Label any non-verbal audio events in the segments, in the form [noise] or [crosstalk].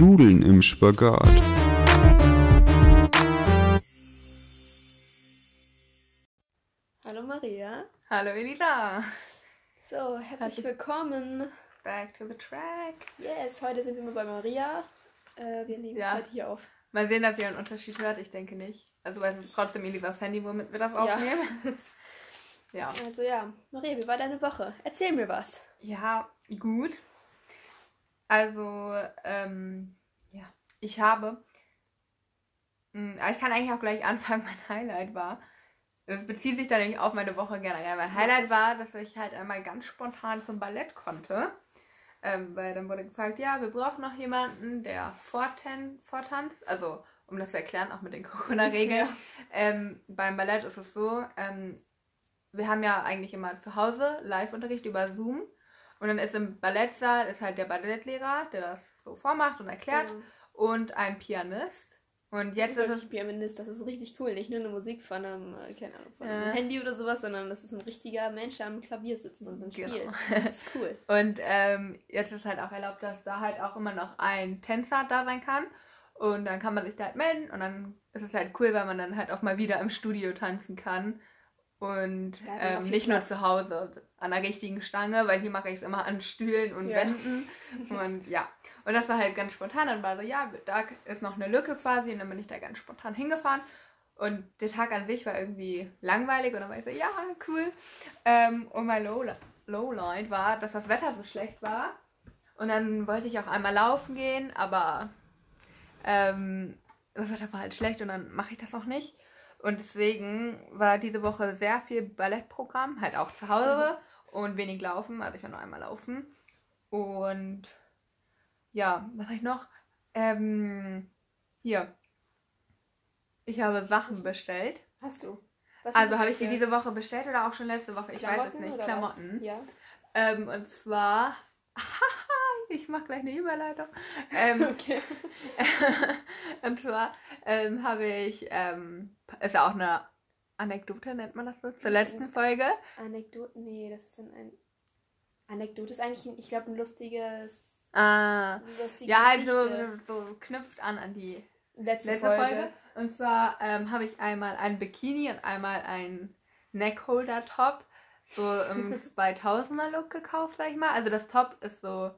Nudeln im Spagat. Hallo Maria. Hallo Elisa. So, herzlich willkommen. Back to the track. Yes, heute sind wir mal bei Maria. Äh, wir nehmen Ja. heute hier auf. Mal sehen, ob ihr einen Unterschied hört. Ich denke nicht. Also weil es ist trotzdem Elisas Handy, womit wir das Ja. aufnehmen. [laughs] Ja. Also ja, Maria, wie war deine Woche? Erzähl mir was. Ja, gut. Also, ähm, ja, ich habe. Mh, aber ich kann eigentlich auch gleich [laughs] anfangen, mein Highlight war. Das bezieht sich dann nämlich auf meine Woche generell. Mein Highlight war, dass ich halt einmal ganz spontan zum Ballett konnte. Ähm, weil dann wurde gefragt, ja, wir brauchen noch jemanden, der vortan vortanzt. Also, um das zu erklären, auch mit den Corona-Regeln. Ähm, beim Ballett ist es so, ähm, wir haben ja eigentlich immer zu Hause Live-Unterricht über Zoom. Und dann ist im Ballettsaal ist halt der Ballettlehrer, der das so vormacht und erklärt. Ähm, Und ein Pianist. Und jetzt das ist ist es. Pianist, das ist richtig cool. Nicht nur eine Musik von einem, äh, keine Ahnung, von einem Ja. Handy oder sowas, sondern das ist ein richtiger Mensch, der am Klavier sitzt und dann Genau. spielt. [laughs] Das ist cool. Und ähm, jetzt ist halt auch erlaubt, dass da halt auch immer noch ein Tänzer da sein kann. Und dann kann man sich da halt melden. Und dann ist es halt cool, weil man dann halt auch mal wieder im Studio tanzen kann. Und ähm, nicht nur Platz. zu Hause an der richtigen Stange, weil hier mache ich es immer an Stühlen und Ja. Wänden. [laughs] Und ja. Und das war halt ganz spontan. Dann war so, ja, da ist noch eine Lücke quasi. Und dann bin ich da ganz spontan hingefahren. Und der Tag an sich war irgendwie langweilig. Und dann war ich so, ja, cool. Ähm, und mein Lowlight, Lowlight war, dass das Wetter so schlecht war. Und dann wollte ich auch einmal laufen gehen, aber ähm, das Wetter war halt schlecht und dann mache ich das auch nicht. Und deswegen war diese Woche sehr viel Ballettprogramm, halt auch zu Hause und wenig Laufen. Also ich war nur einmal laufen. Und ja, was habe ich noch? Ähm, hier. Ich habe Sachen bestellt. Hast du? Was Also habe ich die diese Woche bestellt oder auch schon letzte Woche? Ich weiß es Klamotten nicht. Klamotten. Ja. Ähm, und zwar. [laughs] ich mache gleich eine Überleitung. [laughs] Ähm, Okay. [laughs] und zwar ähm, habe ich. Ähm, ist ja auch eine Anekdote, nennt man das so, zur letzten Folge. Anekdote? Nee, das ist dann ein. Anekdote ist eigentlich, ein, ich glaube, ein lustiges. Ah. lustige Ja, halt so, so knüpft an an die Letzte, letzte Folge. Folge. Und zwar ähm, habe ich einmal ein Bikini und einmal ein Neckholder-Top, so im [laughs] 2000er-Look gekauft, sag ich mal. Also das Top ist so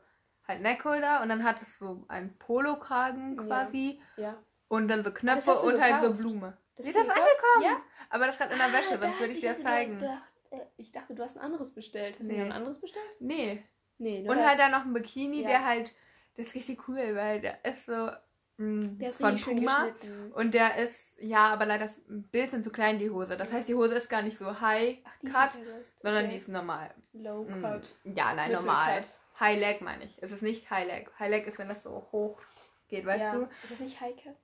halt Neckholder und dann hat es so einen Polokragen Ja. quasi Ja. und dann so das Knöpfe du und halt so? Blume. Das ist das angekommen? Ja. Aber das gerade in der Wäsche, Ah, sonst das, würde ich dir das zeigen. Du äh, ich dachte, du hast ein anderes bestellt. Hast du Nee. dir ein anderes bestellt? Nee. Nee, Und das. halt dann noch ein Bikini, Ja. der halt, der ist richtig cool, weil der ist so mh, Der ist von Puma. Und der ist, ja, aber leider das Bild sind zu klein, die Hose. Das heißt, die Hose ist gar nicht so high Ach, die cut, sondern Okay. die ist normal. Low Mm, cut. Ja, nein, normal. cut. High leg meine ich. Es ist nicht High leg. High leg ist, wenn das so hoch geht, weißt ja. du? Ist das nicht High cut?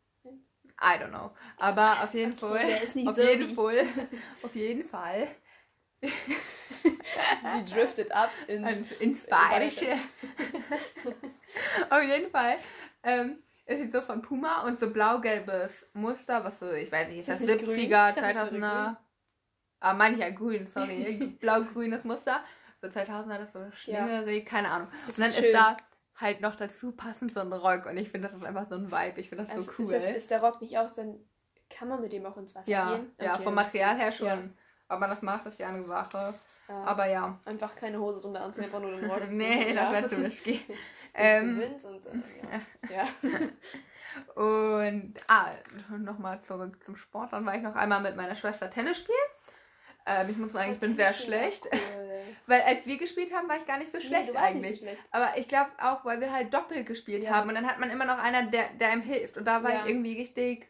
I don't know. Aber auf jeden Okay, Fall. der ist nicht auf so jeden Fall. [laughs] auf jeden Fall. Sie driftet ab ins. Ein Inspiration. auf jeden Fall. Ähm, es ist so von Puma und so blau-gelbes Muster, was so, ich weiß nicht, ist das das nicht grün? 70er, Ich dachte, das wäre 2000er. Ah, meine ich ja grün, sorry. [laughs] Blau-grünes Muster. So 2000er, das so schlängerig, keine Ahnung. Das Und dann ist ist, da halt noch dazu passend so ein Rock und ich finde, das ist einfach so ein Vibe. Ich finde das Also so cool. ist, das, ist der Rock nicht aus, dann kann man mit dem auch ins Wasser ja, gehen. ja, Okay, vom das- Material her schon. ja. Ob man das macht, ist ja eine Sache. Ja. Aber ja. Einfach keine Hose drunter anziehen, einfach nur den Rock. [laughs] nee, ja. das wäre zu risky. [laughs] ähm, Wind und, äh, ja. [laughs] ja. und, ah, nochmal zurück zum Sport. Dann war ich noch einmal mit meiner Schwester Tennis spielen. Ähm, ich muss sagen, ich bin sehr schlecht. Cool. [laughs] Weil als wir gespielt haben, war ich gar nicht so Nee, schlecht warst eigentlich. So schlecht. Aber ich glaube auch, weil wir halt doppelt gespielt Ja. haben und dann hat man immer noch einer, der, der einem hilft. Und da war Ja. ich irgendwie richtig.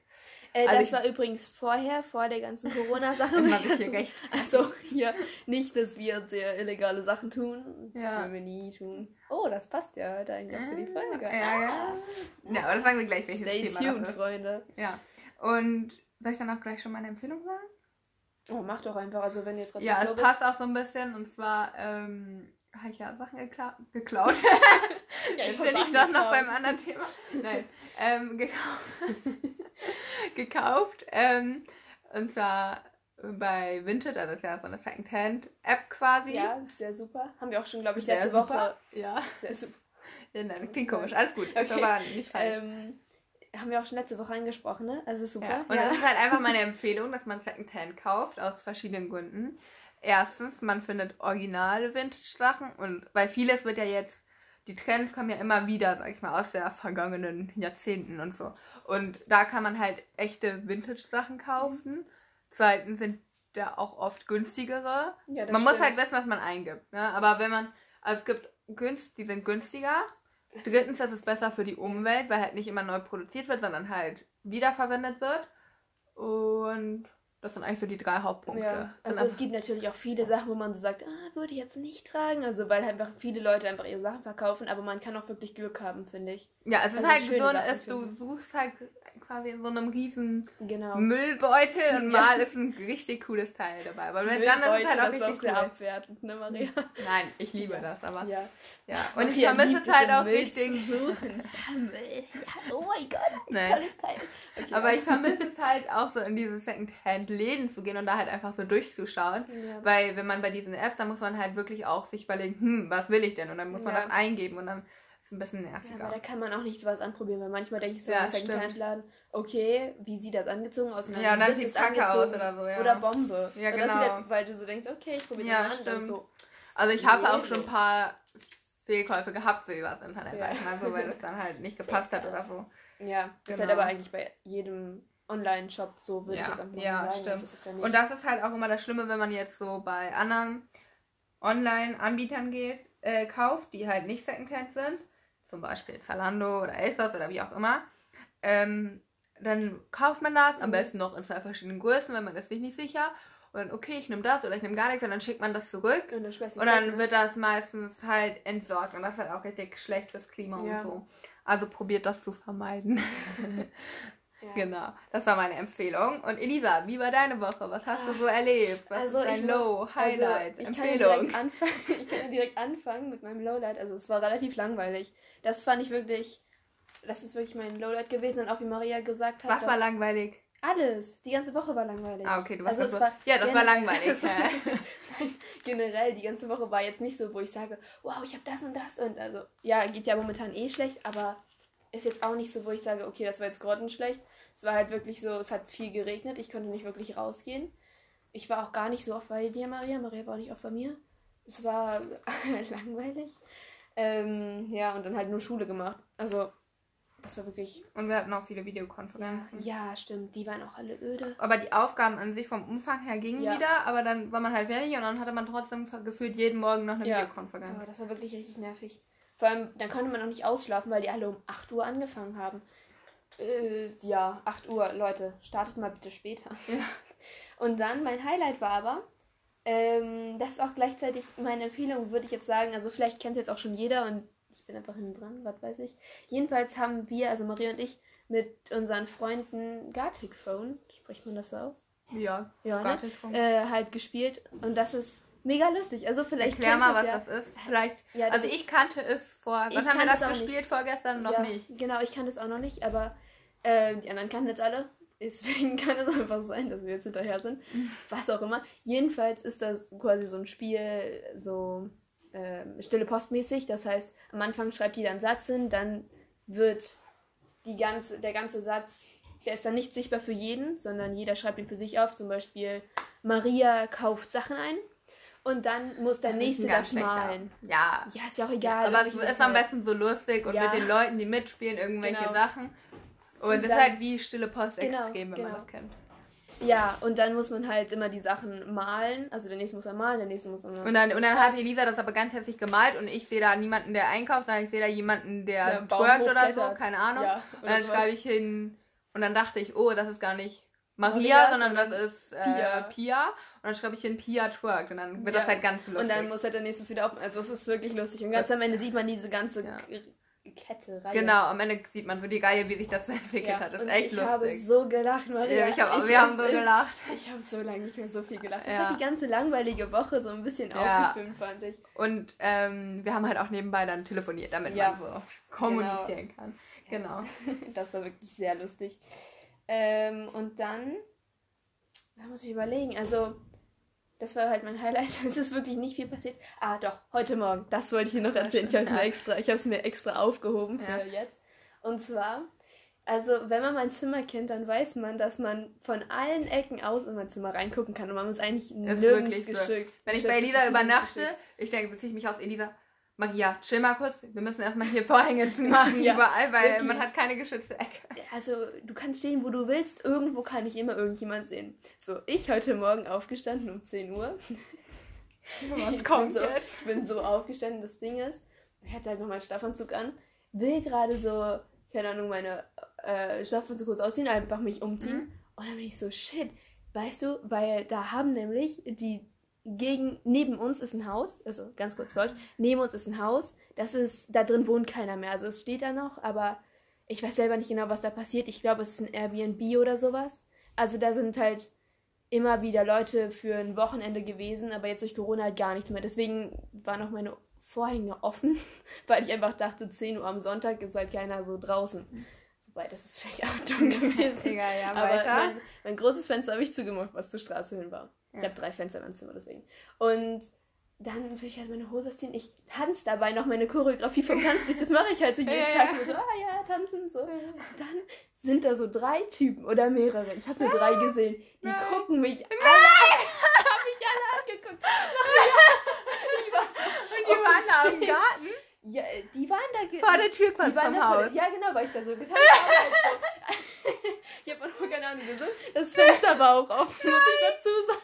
Äh, Also das ich- war übrigens vorher, vor der ganzen Corona-Sache. Immer hab ich hier recht. Also hier nicht, dass wir sehr illegale Sachen tun. Das Ja. würden wir nie tun. Oh, das passt ja heute eigentlich auch für die Folge. Ja, ja. Ja, aber das sagen wir gleich, welches Stay Thema tuned. Freunde. Ja. Und soll ich dann auch gleich schon meine Empfehlung sagen? Oh, mach doch einfach. Also wenn ihr jetzt gerade Ja, es passt auch so ein bisschen. Und zwar ähm, habe ich ja Sachen gekla geklaut. [laughs] Ja, ich bin ich Sachen doch noch geklaut. beim anderen Thema. Nein. [laughs] Ähm, gekauft. [laughs] gekauft. Ähm, und zwar bei Vinted, also das ist ja so eine Secondhand-App quasi. Ja, ist sehr super. Haben wir auch schon, glaube ich, letzte. Woche. Ja. Sehr super. Ja, nein, klingt komisch. Alles gut. Ist Okay. aber nicht falsch. Ähm, haben wir auch schon letzte Woche angesprochen, ne? Also super. Ja. Und das ist halt einfach meine [laughs] Empfehlung, dass man Secondhand kauft, aus verschiedenen Gründen. Erstens, man findet originale Vintage-Sachen und weil vieles wird ja jetzt, die Trends kommen ja immer wieder, sag ich mal, aus der vergangenen Jahrzehnten und so. Und da kann man halt echte Vintage-Sachen kaufen. Zweitens sind da auch oft günstigere. Ja, man muss stimmt. halt wissen, was man eingibt. Ne? Aber wenn man, also es gibt günst, die sind günstiger. Drittens, das ist besser für die Umwelt, weil halt nicht immer neu produziert wird, sondern halt wiederverwendet wird. Und das sind eigentlich so die drei Hauptpunkte. Ja, also es gibt natürlich auch viele Sachen, wo man so sagt, ah, würde ich jetzt nicht tragen, also weil halt einfach viele Leute einfach ihre Sachen verkaufen, aber man kann auch wirklich Glück haben, finde ich. ja, es ist also halt schöne so, Sachen ist, du suchst halt quasi in so einem riesen Genau. Müllbeutel und [laughs] mal ist ein richtig cooles Teil dabei. Aber dann ist es halt auch richtig sehr cool. abwertend, ne Maria? Nein, ich liebe das, aber ja. Ja. Und ich Maria vermisse es halt auch Müll richtig. Suchen. [laughs] Oh mein Gott, ein Nein. tolles Teil. Okay, Aber ja. ich vermisse es [laughs] halt auch so in diese Secondhand-Läden zu gehen und da halt einfach so durchzuschauen. Ja. Weil wenn man bei diesen Apps, dann muss man halt wirklich auch sich überlegen, hm, was will ich denn? Und dann muss man das eingeben und dann ist ein bisschen Ja, nerviger. aber da kann man auch nicht sowas anprobieren, weil manchmal denke ich so Ja, im Secondhand-Laden, okay, wie sieht das angezogen aus? Und Ja, und dann sieht's es kacke aus oder so, ja. Oder Bombe. Ja, Und das genau. sieht halt, weil du so denkst, okay, ich probiere Ja, das mal an. dann stimmt. So, Also ich habe Nee, auch schon ein paar Fehlkäufe gehabt, so übers Internet, Ja. sag ich mal so, weil das dann halt nicht gepasst hat oder so. ja, das ist halt Genau. aber eigentlich bei jedem Online-Shop so, würde Ja, ich jetzt einfach ja, so sagen. stimmt. Das ja Und das ist halt auch immer das Schlimme, wenn man jetzt so bei anderen Online-Anbietern geht, äh, kauft, die halt nicht Secondhand sind, zum Beispiel Zalando oder ASOS oder wie auch immer, ähm, dann kauft man das, am Mhm. besten noch in zwei verschiedenen Größen, wenn man ist sich nicht sicher. Und dann, okay, ich nehme das oder ich nehme gar nichts und dann schickt man das zurück. und Und dann wird das meistens halt entsorgt und das ist halt auch richtig schlecht fürs Klima Ja. und so. Also probiert das zu vermeiden. [laughs] ja. genau, das war meine Empfehlung. Und Elisa, wie war deine Woche? Was hast du so erlebt? Was Also ist dein ich Low, muss- Highlight, also ich kann ja Empfehlung? direkt anfangen. [laughs] Ich kann ja direkt anfangen mit meinem Lowlight. Also es war relativ langweilig. Das fand ich wirklich, das ist wirklich mein Lowlight gewesen. Und auch wie Maria gesagt hat, Was war langweilig? alles. Die ganze Woche war langweilig. Ah, okay, du warst also also Ja, das war langweilig. [laughs] Generell, die ganze Woche war jetzt nicht so, wo ich sage, wow, ich habe das und das und also, ja, geht ja momentan eh schlecht, aber ist jetzt auch nicht so, wo ich sage, okay, das war jetzt grottenschlecht. Es war halt wirklich so, es hat viel geregnet, ich konnte nicht wirklich rausgehen. Ich war auch gar nicht so oft bei dir, Maria. Maria war auch nicht oft bei mir. Es war [laughs] langweilig. Ähm, ja, und dann halt nur Schule gemacht. Also, das war wirklich. Und wir hatten auch viele Ja, Videokonferenzen. ja, stimmt. Die waren auch alle öde. Aber die Aufgaben an sich vom Umfang her gingen Ja. wieder, aber dann war man halt fertig und dann hatte man trotzdem gefühlt jeden Morgen noch eine Ja. Videokonferenz. Aber das war wirklich richtig nervig. Vor allem, dann konnte man auch nicht ausschlafen, weil die alle um 8 Uhr angefangen haben. Äh, ja, 8 Uhr, Leute, startet mal bitte später. Ja. [laughs] Und dann, mein Highlight war aber, ähm, das ist auch gleichzeitig meine Empfehlung, würde ich jetzt sagen. Also vielleicht kennt es jetzt auch schon jeder und ich bin einfach hinten dran, was weiß ich. Jedenfalls haben wir, also Maria und ich, mit unseren Freunden Gartic Phone, spricht man das so aus? Ja, Ja, ne? Äh, halt gespielt und das ist mega lustig. Also vielleicht Erklär mal, was ja. das ist. Vielleicht. Ja, das also ich kannte es vor. Ich Wann haben wir kann das es auch gespielt? nicht. Vorgestern noch ja, nicht. Genau, ich kann das auch noch nicht, aber äh, die anderen kannten jetzt alle. Deswegen [laughs] kann es einfach sein, dass wir jetzt hinterher sind. [laughs] Was auch immer. Jedenfalls ist das quasi so ein Spiel, so ähm, stille Postmäßig. Das heißt, am Anfang schreibt jeder einen Satz hin, dann wird die ganze, der ganze Satz, der ist dann nicht sichtbar für jeden, sondern jeder schreibt ihn für sich auf. Zum Beispiel, Maria kauft Sachen ein. Und dann muss der Das ist nächste das malen. Ja. Ja, ist ja auch egal. Aber es ist am Fall. besten so lustig und Ja. mit den Leuten, die mitspielen, irgendwelche Genau. Sachen. Und Und es ist dann- halt wie stille Post Genau, extrem, wenn man genau. das kennt. Ja, und dann muss man halt immer die Sachen malen. Also der nächste muss dann malen, der nächste muss dann. Und dann, und dann hat Elisa das aber ganz herzlich gemalt und ich sehe da niemanden, der einkauft, sondern ich sehe da jemanden, der Baum twerkt oder so, keine Ahnung. Ja, und dann sowas. schreibe ich hin und dann dachte ich, oh, das ist gar nicht Maria, Maria, sondern das ist äh, Pia. Pia. Und dann schreibe ich hin Pia twerkt und dann wird Ja. das halt ganz lustig. Und dann muss halt der nächste wieder auf. Also es ist wirklich lustig. Und ganz am Ende sieht man diese ganze Ja. Kette, Reihe. genau, am Ende sieht man so die Reihe, wie sich das so [laughs] entwickelt Ja, hat. Das ist echt ich lustig. habe so gelacht, Maria. Ich hab, Ich wir haben so gelacht. [laughs] Ich habe so lange nicht mehr so viel gelacht. Das hat die ganze langweilige Woche so ein bisschen aufgefilmt, fand ich. Und ähm, wir haben halt auch nebenbei dann telefoniert, damit man so kommunizieren kann. Genau. [laughs] Das war wirklich sehr lustig. Ähm, und dann, da muss ich überlegen, also das war halt mein Highlight. [laughs] Es ist wirklich nicht viel passiert. Ah, doch, heute Morgen. Das wollte ich dir noch erzählen. Ich habe es mir extra, ich mir extra aufgehoben für ja. jetzt. Und zwar, also wenn man mein Zimmer kennt, dann weiß man, dass man von allen Ecken aus in mein Zimmer reingucken kann und man muss eigentlich nirgends geschickt. So. Wenn ich bei Elisa übernachte, ich denke, beziehe ich mich auf Elisa. Maria, chill mal kurz. Wir müssen erstmal hier [laughs] Vorhänge zu machen, ja, überall, weil wirklich. man hat keine geschützte Ecke. Also, du kannst stehen, wo du willst. Irgendwo kann ich immer irgendjemand sehen. So, ich heute Morgen aufgestanden um 10 Uhr. [laughs] Was ich bin so, jetzt? Ich bin so aufgestanden, das Ding ist, ich hatte halt noch meinen Schlafanzug an, will gerade so, keine Ahnung, meine äh, Schlafanzug kurz ausziehen, einfach mich umziehen. Mhm. Und dann bin ich so, shit, weißt du, weil da haben nämlich die gegen, neben uns ist ein Haus, also ganz kurz für euch, neben uns ist ein Haus, das ist, da drin wohnt keiner mehr, also es steht da noch, aber ich weiß selber nicht genau, was da passiert. Ich glaube, es ist ein Airbnb oder sowas. Also da sind halt immer wieder Leute für ein Wochenende gewesen, aber jetzt durch Corona halt gar nichts mehr. Deswegen waren auch meine Vorhänge offen, [laughs] weil ich einfach dachte, 10 Uhr am Sonntag ist halt keiner so draußen. Wobei, das ist vielleicht auch [laughs] dumm gewesen. Egal, ja, aber mein, mein, großes Fenster habe ich zugemacht, was zur Straße hin war. Ja. Ich habe drei Fenster in meinem Zimmer, deswegen. Und dann will ich halt meine Hose ziehen. Ich tanze dabei noch meine Choreografie vom Tanz durch. Das mache ich halt so [laughs] jeden ja, Tag. Ja. So, ah ja, tanzen, so. Und dann sind da so drei Typen oder mehrere. Ich habe nur drei gesehen. Die Nein. gucken mich Nein. alle [laughs] Hab mich alle angeguckt. Und [laughs] die waren da im Garten? Ja, die waren da... Vor der Tür quasi vom Haus. ja, genau, weil ich da so getanzt habe. [laughs] ich habe auch noch keine Ahnung gesungen. Das Fenster war auch offen, muss ich dazu sagen.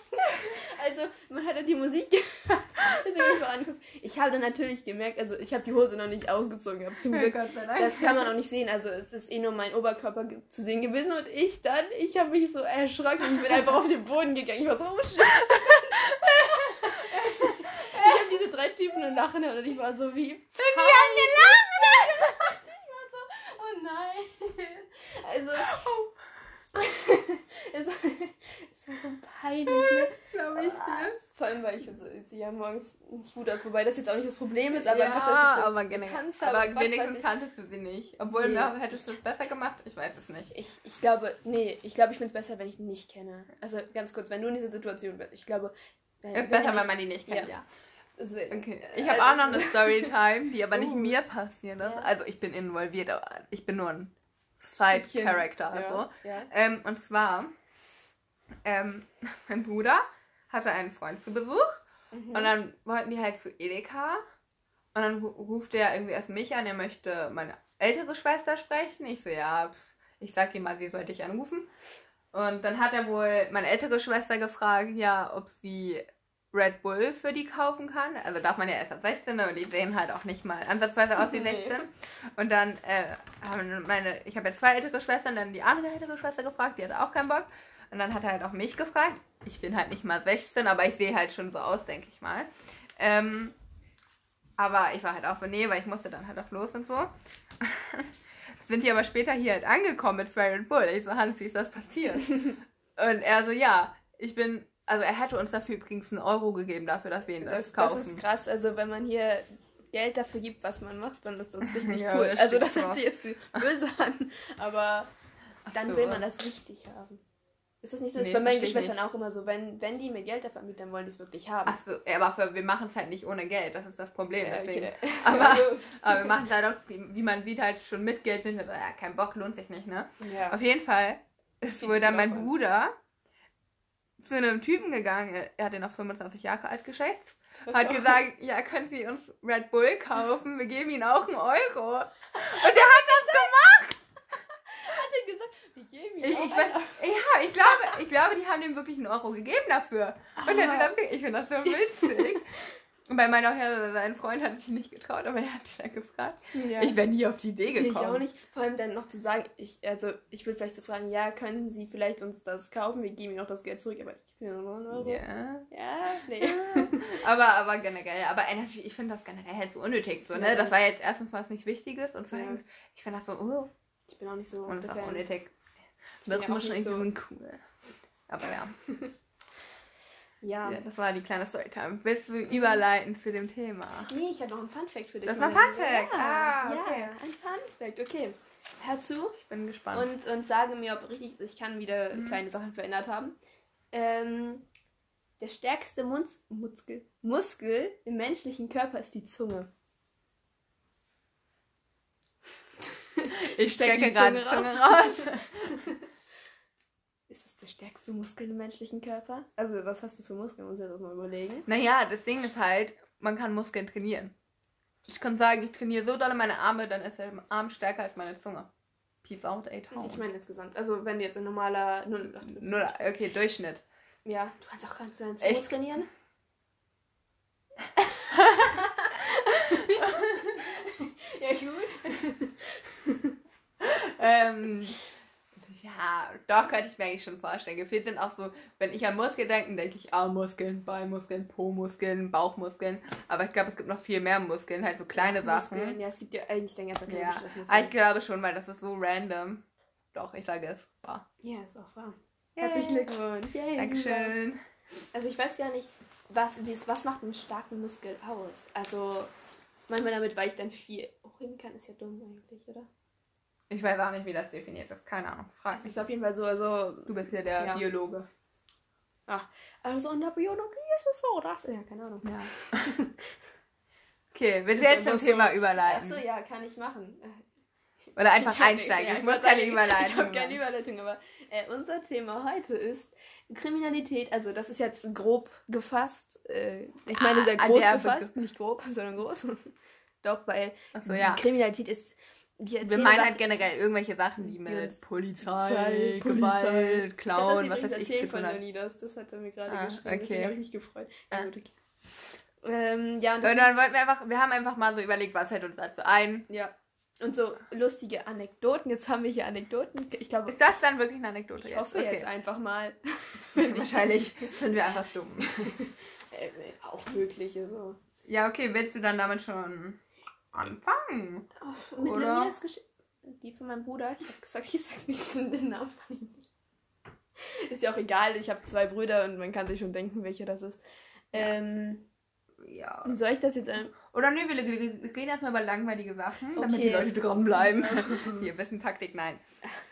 Also, man hat ja die Musik [laughs] gehört. Deswegen ich mal anguckt. Ich habe dann natürlich gemerkt, also ich habe die Hose noch nicht ausgezogen. Hab zum Glück. Das kann man auch nicht sehen. Also, es ist eh nur mein Oberkörper zu sehen gewesen. Und ich dann, ich habe mich so erschrocken. Ich bin [laughs] einfach auf den Boden gegangen. Ich war so, oh shit. Ich drei Typen und lachen und ich war so wie. Die haben gelacht! [laughs] Ich war so, oh nein. Also. Oh. es, es war so peinlich. Ne? Glaube ich dir. Vor allem, weil ich sie ja morgens nicht gut aus, wobei das jetzt auch nicht das Problem ist, aber ja, einfach, dass ich so aber getanzt habe. Aber wenigstens kanntest du sie nicht. Obwohl, nee. na, hättest du es besser gemacht? Ich weiß es nicht. Ich, ich glaube, nee, ich glaube, ich finde es besser, wenn ich ihn nicht kenne. Also ganz kurz, wenn du in dieser Situation bist. Ich glaube, wenn, ist besser, wenn man die nicht kennt, ja. ja. Okay. Ich habe also, auch noch eine [laughs] Storytime, die aber nicht uh. mir passiert ist. Ja. Also ich bin involviert, aber ich bin nur ein Side-Character. Also. Ja. Ähm, und zwar, ähm, [laughs] mein Bruder hatte einen Freund zu Besuch mhm. und dann wollten die halt zu Edeka und dann ruft er irgendwie erst mich an, er möchte meine ältere Schwester sprechen. Ich so, ja, ich sag ihm mal, sie sollte ich anrufen. Und dann hat er wohl meine ältere Schwester gefragt, ja, ob sie Red Bull für die kaufen kann. Also darf man ja erst ab 16 und die sehen halt auch nicht mal ansatzweise aus wie 16. Und dann äh, haben meine, ich habe jetzt zwei ältere Schwestern, dann die andere ältere Schwester gefragt, die hat auch keinen Bock. Und dann hat er halt auch mich gefragt. Ich bin halt nicht mal 16, aber ich sehe halt schon so aus, denke ich mal. Ähm, aber ich war halt auch so, nee, weil ich musste dann halt auch los und so. [laughs] Sind die aber später hier halt angekommen mit Red Bull. Ich so, Hans, wie ist das passiert? [laughs] und er so, ja, ich bin also er hätte uns dafür übrigens einen Euro gegeben, dafür, dass wir ihn das, das kaufen. Das ist krass. Also wenn man hier Geld dafür gibt, was man macht, dann ist das [laughs] richtig ja, cool. Das also das hört sich jetzt böse [laughs] an, aber dann so. will man das richtig haben. Ist das nicht so? Nee, ist bei meinen Geschwistern auch immer so, wenn, wenn die mir Geld dafür anbieten, dann wollen die es wirklich haben. Ach so, aber für, wir machen es halt nicht ohne Geld, das ist das Problem. Ja, okay. [laughs] aber, aber wir machen es halt auch, wie man sieht, halt schon mit Geld sind wir so, ja, kein Bock, lohnt sich nicht, ne? Ja. Auf jeden Fall ist wohl dann mein Bruder zu einem Typen gegangen, er hat ihn auf 25 Jahre alt geschätzt, hat gesagt, ja, können Sie uns Red Bull kaufen, wir geben Ihnen auch einen Euro. Und der hat das gemacht. hat er gesagt, wir geben Ihnen ich, ich, Ja, ich glaube, ich glaube, die haben ihm wirklich einen Euro gegeben dafür. Und er hat das, ich finde das so witzig. Und bei meiner Herr, sein Freund hat sich nicht getraut, aber er hat dich dann gefragt. Ja. Ich wäre nie auf die Idee gekommen. Ich auch nicht. Vor allem dann noch zu sagen, ich, also ich würde vielleicht so fragen, ja, können Sie vielleicht uns das kaufen? Wir geben Ihnen auch das Geld zurück, aber ich gebe Ihnen nur einen Euro. Ja. Ja, nee. aber, aber generell, aber Energy, ich finde das generell halt so unnötig. So, ne? Das war jetzt erstens was nicht Wichtiges und vor allem, ja. ich finde das so, oh. Ich bin auch nicht so. Und das ist auch unnötig. Das muss schon irgendwie so cool. Aber ja. [laughs] Ja. ja. Das war die kleine Storytime. Willst du überleiten zu dem Thema? Nee, ich habe noch einen Fun-Fact für dich. Das ist ein Fun-Fact? Ja. Ah, okay. Ja, ein Fun-Fact. Okay. Hör zu. Ich bin gespannt. Und, und sage mir, ob richtig ist. Ich kann wieder mhm. kleine Sachen verändert haben. Ähm, Der stärkste Mus Muskel, Muskel im menschlichen Körper ist die Zunge. Ich steck strecke die gerade Zunge Zunge raus. raus. [laughs] Stärkste Muskel im menschlichen Körper? Also, was hast du für Muskeln? Muss ich das mal überlegen. Naja, das Ding ist halt, man kann Muskeln trainieren. Ich kann sagen, ich trainiere so doll meine Arme, dann ist der Arm stärker als meine Zunge. Peace out, ey, town. Ich meine insgesamt. Also, wenn du jetzt ein normaler. Null, Null, okay, Durchschnitt. Ja, du kannst auch ganz deine Zunge trainieren. [laughs] [laughs] ja, gut. Ähm, ja, doch könnte ich mir eigentlich schon vorstellen. Gefühlt sind auch so, wenn ich an Muskeln denke, denke ich Armmuskeln, Beinmuskeln, Po-Muskeln, Bauchmuskeln. Aber ich glaube, es gibt noch viel mehr Muskeln, halt so kleine Muskeln. Sachen. Ja, es gibt ja eigentlich dein ganzer Körper Ja, Muskeln. ich glaube schon, weil das ist so random. Doch, ich sage es. War. Ja, ist auch wahr. Yay. Herzlichen Glückwunsch. Yay. Dankeschön. Also ich weiß gar nicht, was, was macht einen starken Muskel aus? Also manchmal damit, weil ich dann viel hochheben kann, ist ja dumm eigentlich, oder? Ich weiß auch nicht, wie das definiert ist. Keine Ahnung. Frag Das mich. ist auf jeden Fall so, also, Du bist hier der Ja. Biologe. also in der Biologie ist es so, das, ja, keine Ahnung. Ja. [laughs] okay, willst du jetzt zum Thema so- überleiten? Achso, ja, kann ich machen. [laughs] Oder einfach Ich hab- einsteigen. ja, ich ich muss keine Überleitung Ich habe keine. Überleitung, aber äh, unser Thema heute ist Kriminalität. Also das ist jetzt grob gefasst. Äh, ich meine Ah, sehr ah, groß der gefasst, nicht grob, [laughs] sondern groß. Doch, weil Achso, ja. Kriminalität ist... Wir, Wir meinen halt generell irgendwelche Sachen, die mit Polizei, Polizei, Gewalt, Ich Klauen, dachte, was das weiß ich, zu von. Leonidas. Das hat er mir gerade Ah, geschrieben. okay. Deswegen habe ich mich gefreut. Ja, Ah. gut, okay. Ähm, ja, und, Und das, dann wollten wir einfach, wir haben einfach mal so überlegt, was fällt uns dazu ein. ja, und so lustige Anekdoten. Jetzt haben wir hier Anekdoten. Ich glaube, Ist das dann wirklich eine Anekdote ich hoffe Okay. jetzt einfach mal. [laughs] Wahrscheinlich sind wir einfach dumm. [laughs] Äh, auch möglich. So. Ja, okay, willst du dann damit schon anfangen? Oh, mit Oder? Leonidas Geschichte. Die von meinem Bruder. Ich habe gesagt, [laughs] ich sag nicht den Namen von ihm nicht. Ist ja auch egal. Ich habe zwei Brüder und man kann sich schon denken, welcher das ist. Ähm, Ja. soll ich das jetzt ein Oder nö, wir reden erstmal über langweilige Sachen, damit Okay. die Leute dranbleiben. [laughs] [laughs] Hier, bisschen Taktik, nein.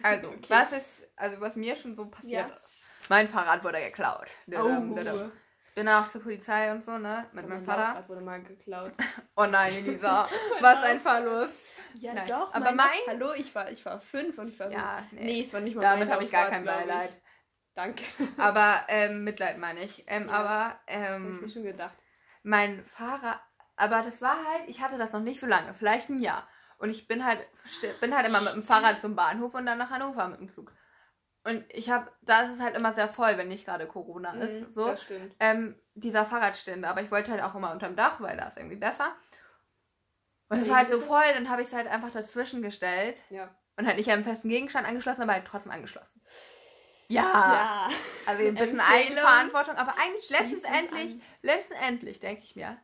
Also, Okay. was ist, also was mir schon so passiert Ja. ist. Mein Fahrrad wurde geklaut. Dadam. Bin dann auch zur Polizei und so, ne? Mit meinem Vater. Laufrad wurde mal geklaut. [laughs] Oh nein, [laughs] Elisa, was ein Verlust. Ja, Nein. doch. Aber mein, mein- Hallo, ich war, ich war fünf und ich war so. Ja, nee. nee. es war nicht mal Damit habe ich gar kein. Beileid. Danke. Aber [laughs] ähm, Mitleid meine ich. Ähm, Ja. Aber Hab ich ähm, mir schon gedacht. mein Fahrrad, aber das war halt, ich hatte das noch nicht so lange, vielleicht ein Jahr. Und ich bin halt, bin halt immer mit dem Fahrrad zum Bahnhof und dann nach Hannover mit dem Zug. Und ich habe, da ist es halt immer sehr voll, wenn nicht gerade Corona ist. Mhm, So. Das stimmt. Ähm, dieser Fahrradständer, aber ich wollte halt auch immer unterm Dach, weil da ist irgendwie besser. Und es war halt so ist voll, dann habe ich es halt einfach dazwischen gestellt Ja. und halt nicht an einen festen Gegenstand angeschlossen, aber halt trotzdem angeschlossen. Ja. Ja. Also [laughs] ein bisschen Eigenverantwortung, aber eigentlich letztendlich, letztendlich denke ich mir,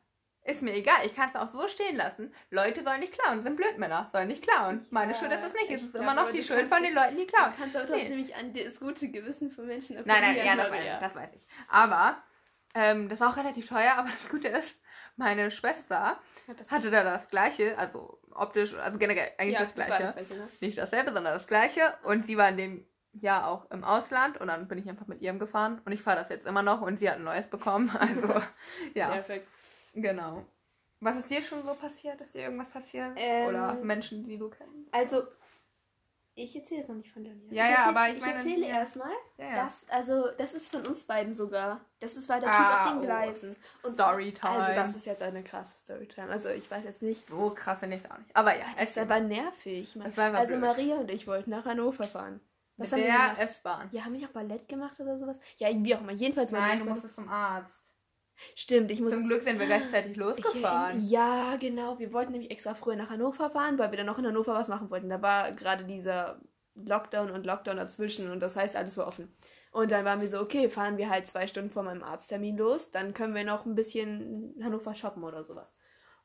ist mir egal, ich kann es auch so stehen lassen. Leute sollen nicht klauen, sind Blödmänner, sollen nicht klauen. Meine Ja, Schuld ist es nicht, es ist immer noch die Schuld von den Leuten, die klauen. Du kannst aber trotzdem nicht an das gute Gewissen von Menschen Nein, nein, ja, das, weiß, das weiß ich. Aber ähm, das war auch relativ teuer, aber das Gute ist, meine Schwester das hatte da das gleiche, also optisch, also generell eigentlich ja, das gleiche. das gleiche, ne? Nicht dasselbe, sondern das gleiche. Und sie war in dem Jahr auch im Ausland und dann bin ich einfach mit ihrem gefahren und ich fahre das jetzt immer noch und sie hat ein neues bekommen. [laughs] Also, ja, Perfekt. Genau. Was ist dir schon so passiert? Ist dir irgendwas passiert? Ähm, Oder Menschen, die du kennst? Also, ich erzähle jetzt noch nicht von. Ja, ich ja, erzähl, aber ich ich meine- erzähle ja. erstmal, Ja, ja. das, also, das ist von uns beiden sogar. Das ist, weil der Ah, Typ auf den oh, Gleisen. Und Storytime. Also, das ist jetzt eine krasse Storytime. Also, ich weiß jetzt nicht. so krass finde ich es auch nicht. Aber ja, Das ist aber nervig. Einfach also, blöd. Maria und ich wollten nach Hannover fahren. Was mit haben der? S-Bahn. Ja, haben wir auch Ballett gemacht oder sowas? Ja, wie auch immer. Jedenfalls Nein, du musstest zum Arzt. Stimmt, ich muss. Zum Glück sind wir gleichzeitig Ich losgefahren. erinn- ja, genau. Wir wollten nämlich extra früher nach Hannover fahren, weil wir dann noch in Hannover was machen wollten. Da war gerade dieser Lockdown und Lockdown dazwischen und das heißt, alles war offen. Und dann waren wir so, okay, fahren wir halt zwei Stunden vor meinem Arzttermin los, dann können wir noch ein bisschen in Hannover shoppen oder sowas.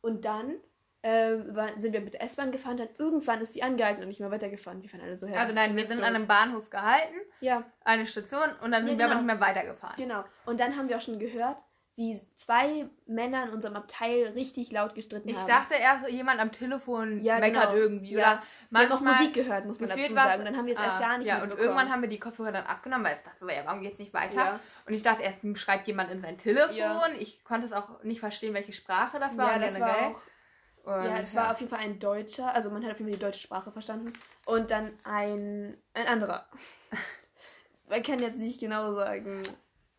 Und dann äh, sind wir mit der S-Bahn gefahren, dann irgendwann ist sie angehalten und nicht mehr weitergefahren. Wir fahren alle so her. Also nein, wir sind los? an einem Bahnhof gehalten, Ja, eine Station und dann Ja, sind wir aber genau. nicht mehr weitergefahren. Genau. Und dann haben wir auch schon gehört, wie zwei Männer in unserem Abteil richtig laut gestritten Ich haben. dachte erst, jemand am Telefon Ja, meckert genau. irgendwie. Ja. Oder wir haben auch manchmal Musik gehört, muss man dazu sagen. Dann haben wir es erst Ah, gar nicht Ja, und irgendwann haben wir die Kopfhörer dann abgenommen, weil ich dachte, ja, warum geht's nicht weiter? Ja. Und ich dachte erst, schreibt jemand in sein Telefon. Ja. Ich konnte es auch nicht verstehen, welche Sprache das war. ja, und das generell. war auch Und, Ja, es war auf jeden Fall ein Deutscher, also man hat auf jeden Fall die deutsche Sprache verstanden. Und dann ein, ein anderer. [laughs] Man kann jetzt nicht genau sagen.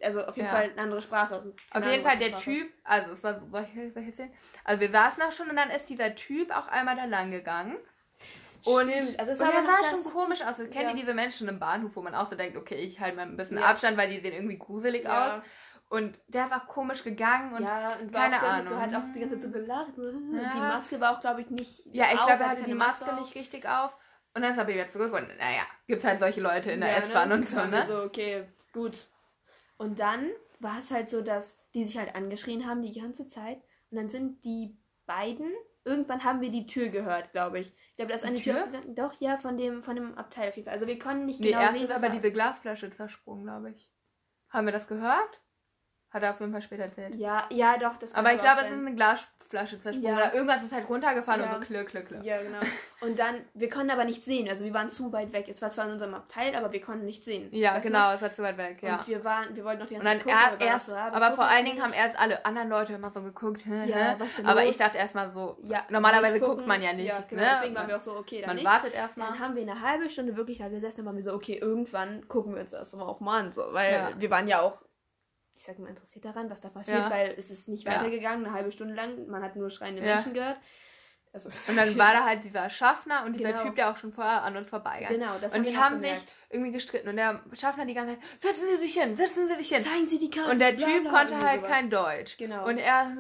Also auf jeden Ja. Fall eine andere Sprache. Auf Keine jeden Fall der Sprache. Typ, also? Also wir saßen da schon und dann ist dieser Typ auch einmal da lang gegangen. Und, Stimmt, also es und war der sah schon komisch aus. Kennt Ja. ihr diese Menschen im Bahnhof, wo man auch so denkt, okay, ich halte mal ein bisschen Ja. Abstand, weil die sehen irgendwie gruselig Ja. aus. Und der ist auch komisch gegangen und ja, und keine so, Ahnung. so hat auch die ganze Zeit so gelacht. Ja. Die Maske war auch, glaube ich, nicht. Ja, ich auf, glaube, er hatte die Maske auf. nicht richtig auf. Und dann ist er wieder zurück und naja, gibt halt solche Leute in der S-Bahn ne? und so, ne? So, okay, gut. Und dann war es halt so, dass die sich halt angeschrien haben die ganze Zeit. Und dann sind die beiden, irgendwann haben wir die Tür gehört, glaube ich. Ich glaube, da ist Die eine Tür, Tür? Doch, ja, von dem, von dem Abteil auf jeden Fall. Also wir konnten nicht Nee, genau erst sehen, ist was aber war. diese Glasflasche zersprungen, glaube ich. Haben wir das gehört? Hat er auf jeden Fall später erzählt. Ja, ja, doch, das kann Aber ich glaube, es ist eine Glasflasche zersprungen. Ja. Oder irgendwas ist halt runtergefallen Ja. und so klirr, klirr, klirr. Ja, genau. Und dann, wir konnten aber nicht sehen. Also wir waren zu weit weg. Es war zwar in unserem Abteil, aber wir konnten nicht sehen. Ja, Weißt du? genau, es war zu weit weg, ja. Und wir waren, wir wollten noch die ganze Zeit gucken, er, aber erst, war, wir aber vor allen Dingen haben erst alle anderen Leute immer so geguckt, Ja, was denn aber los? ich dachte erstmal so, Ja, normalerweise nicht guckt man ja nicht, Ja, genau. ne? Deswegen waren wir auch so, okay, dann man nicht. wartet erstmal. Dann haben wir eine halbe Stunde wirklich da gesessen und waren wir so, okay, irgendwann gucken wir uns das aber auch mal an, so, weil wir waren ja auch, ich sag mal, interessiert daran, was da passiert, Ja. weil es ist nicht weitergegangen, eine halbe Stunde lang, man hat nur schreiende Ja. Menschen gehört. Also, [laughs] Und dann war da halt dieser Schaffner und dieser Genau. Typ, der auch schon vorher an uns vorbeigegangen Genau, das Und die haben gemerkt. sich irgendwie gestritten. Und der Schaffner die ganze Zeit, setzen Sie sich hin, setzen Sie sich hin. zeigen Sie die Karte. Und der Typ konnte halt sowas. kein Deutsch. Genau. Und er.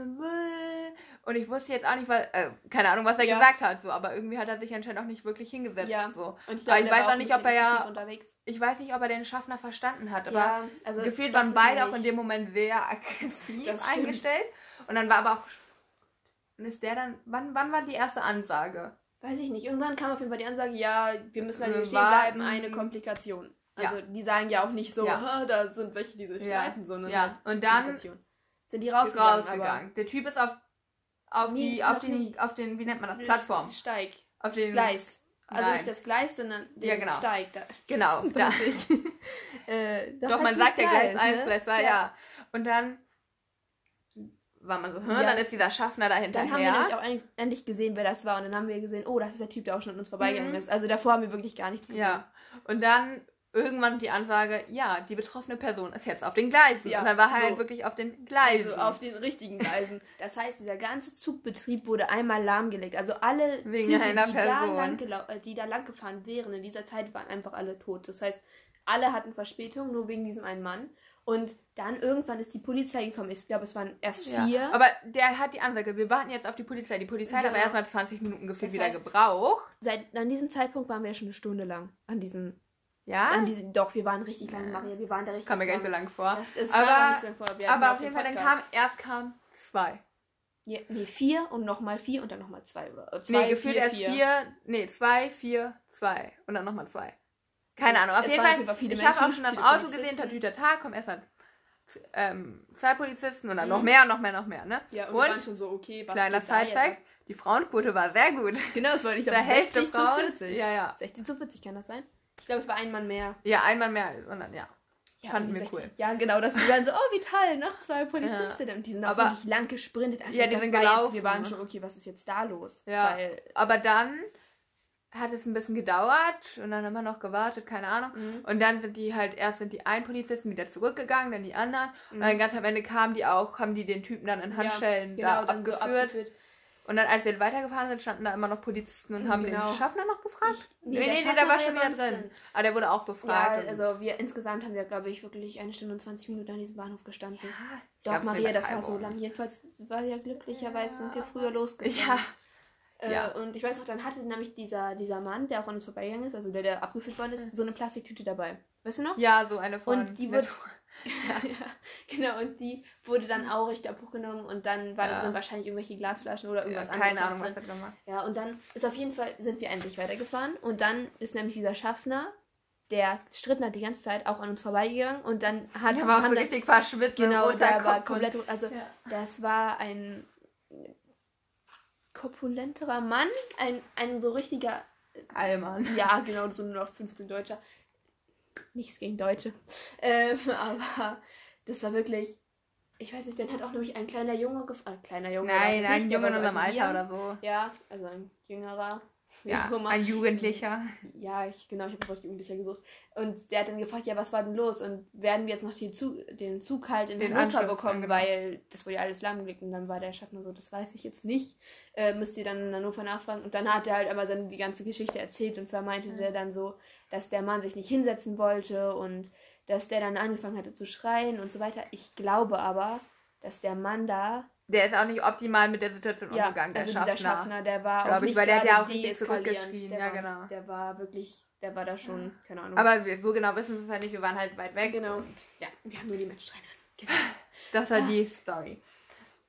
Und ich wusste jetzt auch nicht, was, äh, keine Ahnung, was er Ja. gesagt hat, so, aber irgendwie hat er sich anscheinend auch nicht wirklich hingesetzt. Ja. So. Und ich, Aber glaube, ich weiß auch nicht, ob er ja- unterwegs. Ich weiß nicht, ob er den Schaffner verstanden hat, aber Ja, also gefühlt waren beide auch in dem Moment sehr aggressiv eingestellt. Und dann war aber auch. Ist der dann. Wann, wann war die erste Ansage? Weiß ich nicht. Irgendwann kam auf jeden Fall die Ansage, ja, wir müssen halt hier stehen bleiben, eine Komplikation. Ja. Also die sagen ja auch nicht so, Ja. "Ha, da sind welche, die sich Ja. streiten, sondern Ja, halt und dann sind die rausgegangen. rausgegangen. Der Typ ist auf. Auf Nee, die, auf den, nicht. auf den, wie nennt man das? Plattform. Steig. Auf den Gleis. Also Nein. nicht das Gleis, sondern den Ja, genau. Steig. Da. Genau, da. [laughs] äh, Doch, man sagt ja Gleis 1, ne? Gleis 2, ja. Und dann war man so, hm, Ja. dann ist dieser Schaffner da Dann haben wir nämlich auch endlich- endlich gesehen, wer das war. Und dann haben wir gesehen, oh, das ist der Typ, der auch schon an uns vorbeigegangen Mhm. ist. Also davor haben wir wirklich gar nichts gesehen. Ja. Und dann irgendwann die Ansage, ja, die betroffene Person ist jetzt auf den Gleisen. Ja, und dann war er halt so. wirklich auf den Gleisen. Also auf den richtigen Gleisen. Das heißt, dieser ganze Zugbetrieb wurde einmal lahmgelegt. Also alle Wegen Züge, einer die, da Person. lang gelau- äh, die da lang gefahren wären in dieser Zeit, waren einfach alle tot. Das heißt, alle hatten Verspätung, nur wegen diesem einen Mann. Und dann irgendwann ist die Polizei gekommen. Ich glaube, es waren erst ja. vier. Aber der hat die Ansage, wir warten jetzt auf die Polizei. Die Polizei hat Genau. aber erstmal 20 Minuten gefühlt Das wieder heißt- gebraucht. Seit an diesem Zeitpunkt waren wir ja schon eine Stunde lang an diesem. Ja? Diesem doch, wir waren richtig lang, Ja. Maria. Wir waren da richtig Kam mir gar nicht so lang. lang vor. Das, es aber so lang vor. Aber auf den jeden Fall, dann Podcast. kam, erst kam zwei. Ja, nee, vier und nochmal vier und dann nochmal zwei. Oder, äh, zwei nee, gefühlt erst vier. nee, zwei, vier, zwei. Und dann nochmal zwei. Keine Ahnung, auf es jeden Fall. viele ich habe auch schon das Auto gesehen, Tatütata, kommen erstmal ähm, zwei Polizisten und dann Mhm. noch mehr, noch mehr, noch mehr, ne? Ja, und, Und- waren schon so, okay, was Kleiner da? Sidefact, die Frauenquote war sehr gut. Genau, war nicht Der Hälfte 60 Frauen. zu 40. Ja, ja. 60 zu 40 kann das sein? Ich glaube, es war ein Mann mehr. Ja, einmal mehr, und dann, ja. Fanden wie wir 60 cool. Ja, genau, das wir waren so, oh, wie toll, noch zwei Polizistinnen. Und die sind auch Aber- wirklich lang gesprintet. Also Ja, die sind gelaufen. Jetzt, wir waren schon, okay, was ist jetzt da los? Ja. Weil, Aber dann hat es ein bisschen gedauert und dann haben wir noch gewartet, keine Ahnung. Mhm. Und dann sind die halt, erst sind die einen Polizisten wieder zurückgegangen, dann die anderen. Und Mhm. dann ganz am Ende kamen die auch, haben die den Typen dann in Handschellen genau, da dann so abgeführt. Und dann, als wir weitergefahren sind, standen da immer noch Polizisten und haben Genau. den Schaffner noch befragt. Ich- nee, nee, der nee, der war schon ja wieder drin. drin. Aber der wurde auch Ja, befragt. und- also wir insgesamt haben wir, glaube ich, wirklich eine Stunde und 20 Minuten an diesem Bahnhof gestanden. Ja, Doch, Maria, das war so lang. Jedenfalls war ja glücklicherweise sind wir früher losgegangen. Ja, Äh, Ja. Und ich weiß noch, dann hatte nämlich dieser, dieser Mann, der auch an uns vorbeigegangen ist, also der, der abgeführt worden ist, so eine Plastiktüte dabei. Weißt du noch? ja, so eine von. Und die wird- ja, genau. Und die wurde dann auch richtig abgenommen und dann waren Ja. drin wahrscheinlich irgendwelche Glasflaschen oder ja, irgendwas keine anderes. Ahnung, noch was drin. gemacht Ja, und dann ist auf jeden Fall, sind wir endlich weitergefahren und dann ist nämlich dieser Schaffner der Stritten hat die ganze Zeit auch an uns vorbeigegangen und dann hat Der war auch so richtig verschwitzt. genau der war komplett also ja. das war ein korpulenterer Mann ein ein so richtiger Allmann. ja genau so nur noch 15 Deutscher nichts gegen Deutsche. Ähm, [laughs] aber das war wirklich ich weiß nicht dann hat auch nämlich ein kleiner Junge gefragt äh, kleiner Junge Nein, es ein Junge in unserem Alter oder so. ja also ein jüngerer Ja, auch ein Jugendlicher. Ja, ich, genau, ich habe Wort Jugendlicher gesucht. Und der hat dann gefragt, ja, was war denn los? Und werden wir jetzt noch Zug, den Zug halt in Den Hannover bekommen, genau. weil das wurde ja alles lahmgelegt. Und dann war der Schaffner so, das weiß ich jetzt nicht. Äh, müsst ihr dann in Hannover nachfragen. Und dann hat er halt aber seine, die ganze Geschichte erzählt. Und zwar meinte Ja. der dann so, dass der Mann sich nicht hinsetzen wollte und dass der dann angefangen hatte zu schreien und so weiter. Ich glaube aber, dass der Mann da, Der ist auch nicht optimal mit der Situation ja, umgegangen, der also Schaffner. dieser Schaffner, der war auch ich, nicht weil der hat ja auch richtig zurückgeschrien, Der ja, war, genau. Der war wirklich, der war da schon, keine Ahnung. Aber wir, so genau wissen wir es halt nicht, wir waren halt weit weg. Genau. Und Ja, wir haben nur die Menschensteine. [laughs] Das war die Story.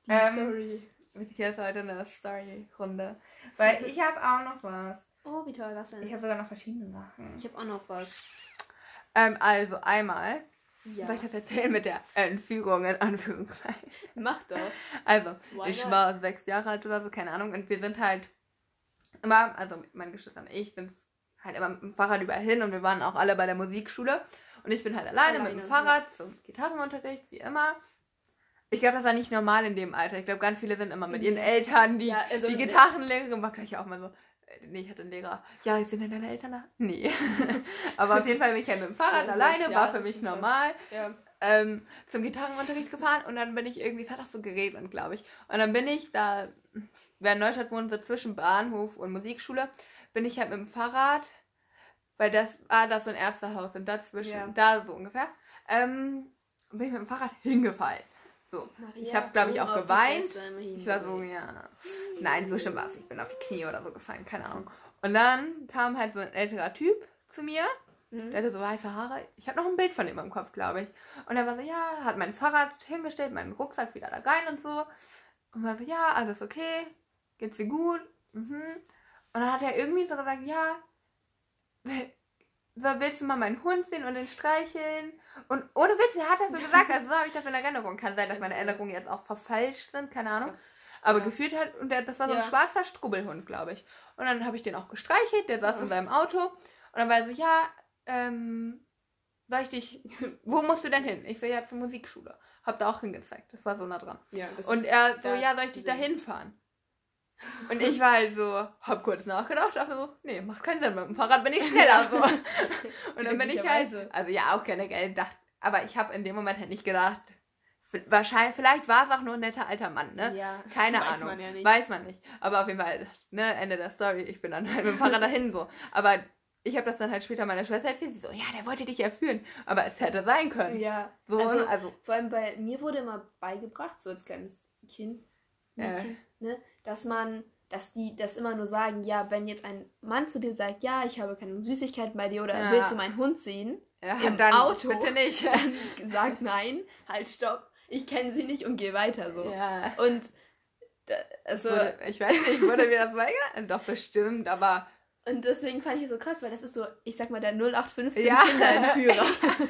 Die Ähm, Story. Hier ist heute eine Story-Runde. Weil ich habe auch noch was. Oh, wie toll, was denn? Ich habe sogar noch verschiedene Sachen. Ich habe auch noch was. Ähm, also einmal, Ja. das erzählen mit der Entführung in Anführungszeichen? Mach doch. Also, Why ich not? war sechs Jahre alt oder so, keine Ahnung. Und wir sind halt immer, also meine Geschwister und ich sind halt immer mit dem Fahrrad überall hin und wir waren auch alle bei der Musikschule. Und ich bin halt alleine, mit dem Alleine, Fahrrad zum Gitarrenunterricht, wie immer. Ich glaube, das war nicht normal in dem Alter. Ich glaube, ganz viele sind immer mit ihren Nee. Eltern, die, Ja, also- die Gitarrenlehrerin war gleich auch mal so. Äh, Nee, ich hatte einen Lehrer. Ja, sind denn deine Eltern da? Nee. [laughs] Aber auf jeden Fall bin ich halt mit dem Fahrrad [laughs] Ja, alleine, war für mich normal Ja. ähm, zum Gitarrenunterricht gefahren und dann bin ich irgendwie, es hat auch so geregnet, glaube ich. Und dann bin ich da, wer in Neustadt wohnt, so zwischen Bahnhof und Musikschule, bin ich halt mit dem Fahrrad, weil das war das so ein Ärztehaus und dazwischen, Ja. da so ungefähr, ähm, bin ich mit dem Fahrrad hingefallen. So. Ich hab, glaub ich, auch geweint. Ich war so, ja. Nein, so schlimm war es. Ich bin auf die Knie oder so gefallen, keine Ahnung. Und dann kam halt so ein älterer Typ zu mir Mhm. der hatte so weiße Haare. Ich habe noch ein Bild von ihm im Kopf, glaube ich. Und er war so, ja, hat mein Fahrrad hingestellt, meinen Rucksack wieder da rein und so. Und war so, ja, alles okay, geht's dir gut? Mhm. Und dann hat er irgendwie so gesagt, ja, willst du mal meinen Hund sehen und den streicheln? Und ohne Witz, er hat das so gesagt, also so habe ich das in Erinnerung. Kann sein, dass meine Erinnerungen jetzt auch verfalscht sind, keine Ahnung. Aber Ja. gefühlt hat, und der, das war so ein Ja. schwarzer Strubbelhund, glaube ich. Und dann habe ich den auch gestreichelt, der saß Ja. in seinem Auto. Und dann war er so, ja, ähm, soll ich dich, [laughs] wo musst du denn hin? Ich so, ja, zur Musikschule. Hab da auch hingezeigt, das war so nah dran. Ja, das Und er so, ja, soll ich dich da hinfahren? Und ich war halt so, hab kurz nachgedacht, dachte so, nee, macht keinen Sinn, mit dem Fahrrad bin ich schneller. So. [laughs] Und dann bin ich halt, also ja, auch generell dachte, aber ich habe in dem Moment halt nicht gedacht, wahrscheinlich, vielleicht war es auch nur ein netter alter Mann, ne? Ja, Keine weiß Ahnung. man ja nicht. Weiß man nicht. Aber auf jeden Fall, ne, Ende der Story. Ich bin dann halt mit dem Fahrrad dahin so. Aber ich habe das dann halt später meiner Schwester erzählt. Sie so, ja, der wollte dich ja führen. Aber es hätte sein können. Ja, So, also, also vor allem bei mir wurde immer beigebracht, so als kleines Kind, Mädchen, ne, dass man, dass die das immer nur sagen, ja, wenn jetzt ein Mann zu dir sagt, ja, ich habe keine Süßigkeiten bei dir oder Ja. willst du meinen Hund sehen, ja, im dann Auto. bitte nicht. dann sag nein, halt stopp, ich kenne sie nicht und geh weiter so. Ja. Und also, Wurde, ich weiß nicht, wurde mir das weigern? Doch, bestimmt, aber und deswegen fand ich es so krass, weil das ist so, ich sag mal, der 0815 Ja. Kinderentführer.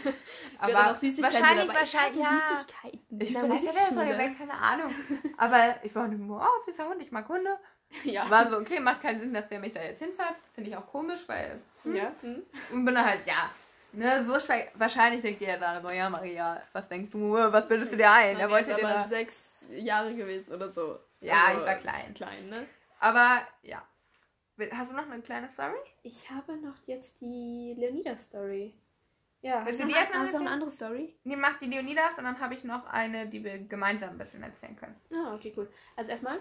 [laughs] aber noch Süßigkeiten wahrscheinlich, dabei. wahrscheinlich, ja. Süßigkeiten. Ich in der vielleicht hat er das mal Musikschule. gesagt, keine Ahnung. Aber ich war nur, oh, süßer Hund, ich mag Hunde. [laughs] Ja. War so, okay, macht keinen Sinn, dass der mich da jetzt hinfährt. Finde ich auch komisch, weil ja. Hm. Und bin dann halt, ja. Ne, so schwer, wahrscheinlich denkt ihr da so, ja, Maria, was denkst du, was bildest du dir ein? Er wollte aber da. sechs Jahre gewesen oder so. Ja, Also, ich war klein. Klein, ne? Aber, ja. Hast du noch eine kleine Story? Ich habe noch jetzt die Leonida-Story. Ja, Willst hast du die noch- erst mal Hast du noch eine andere Story? Nee, mach die Leonidas und dann habe ich noch eine, die wir gemeinsam ein bisschen erzählen können. Ah, okay, cool. Also erstmal,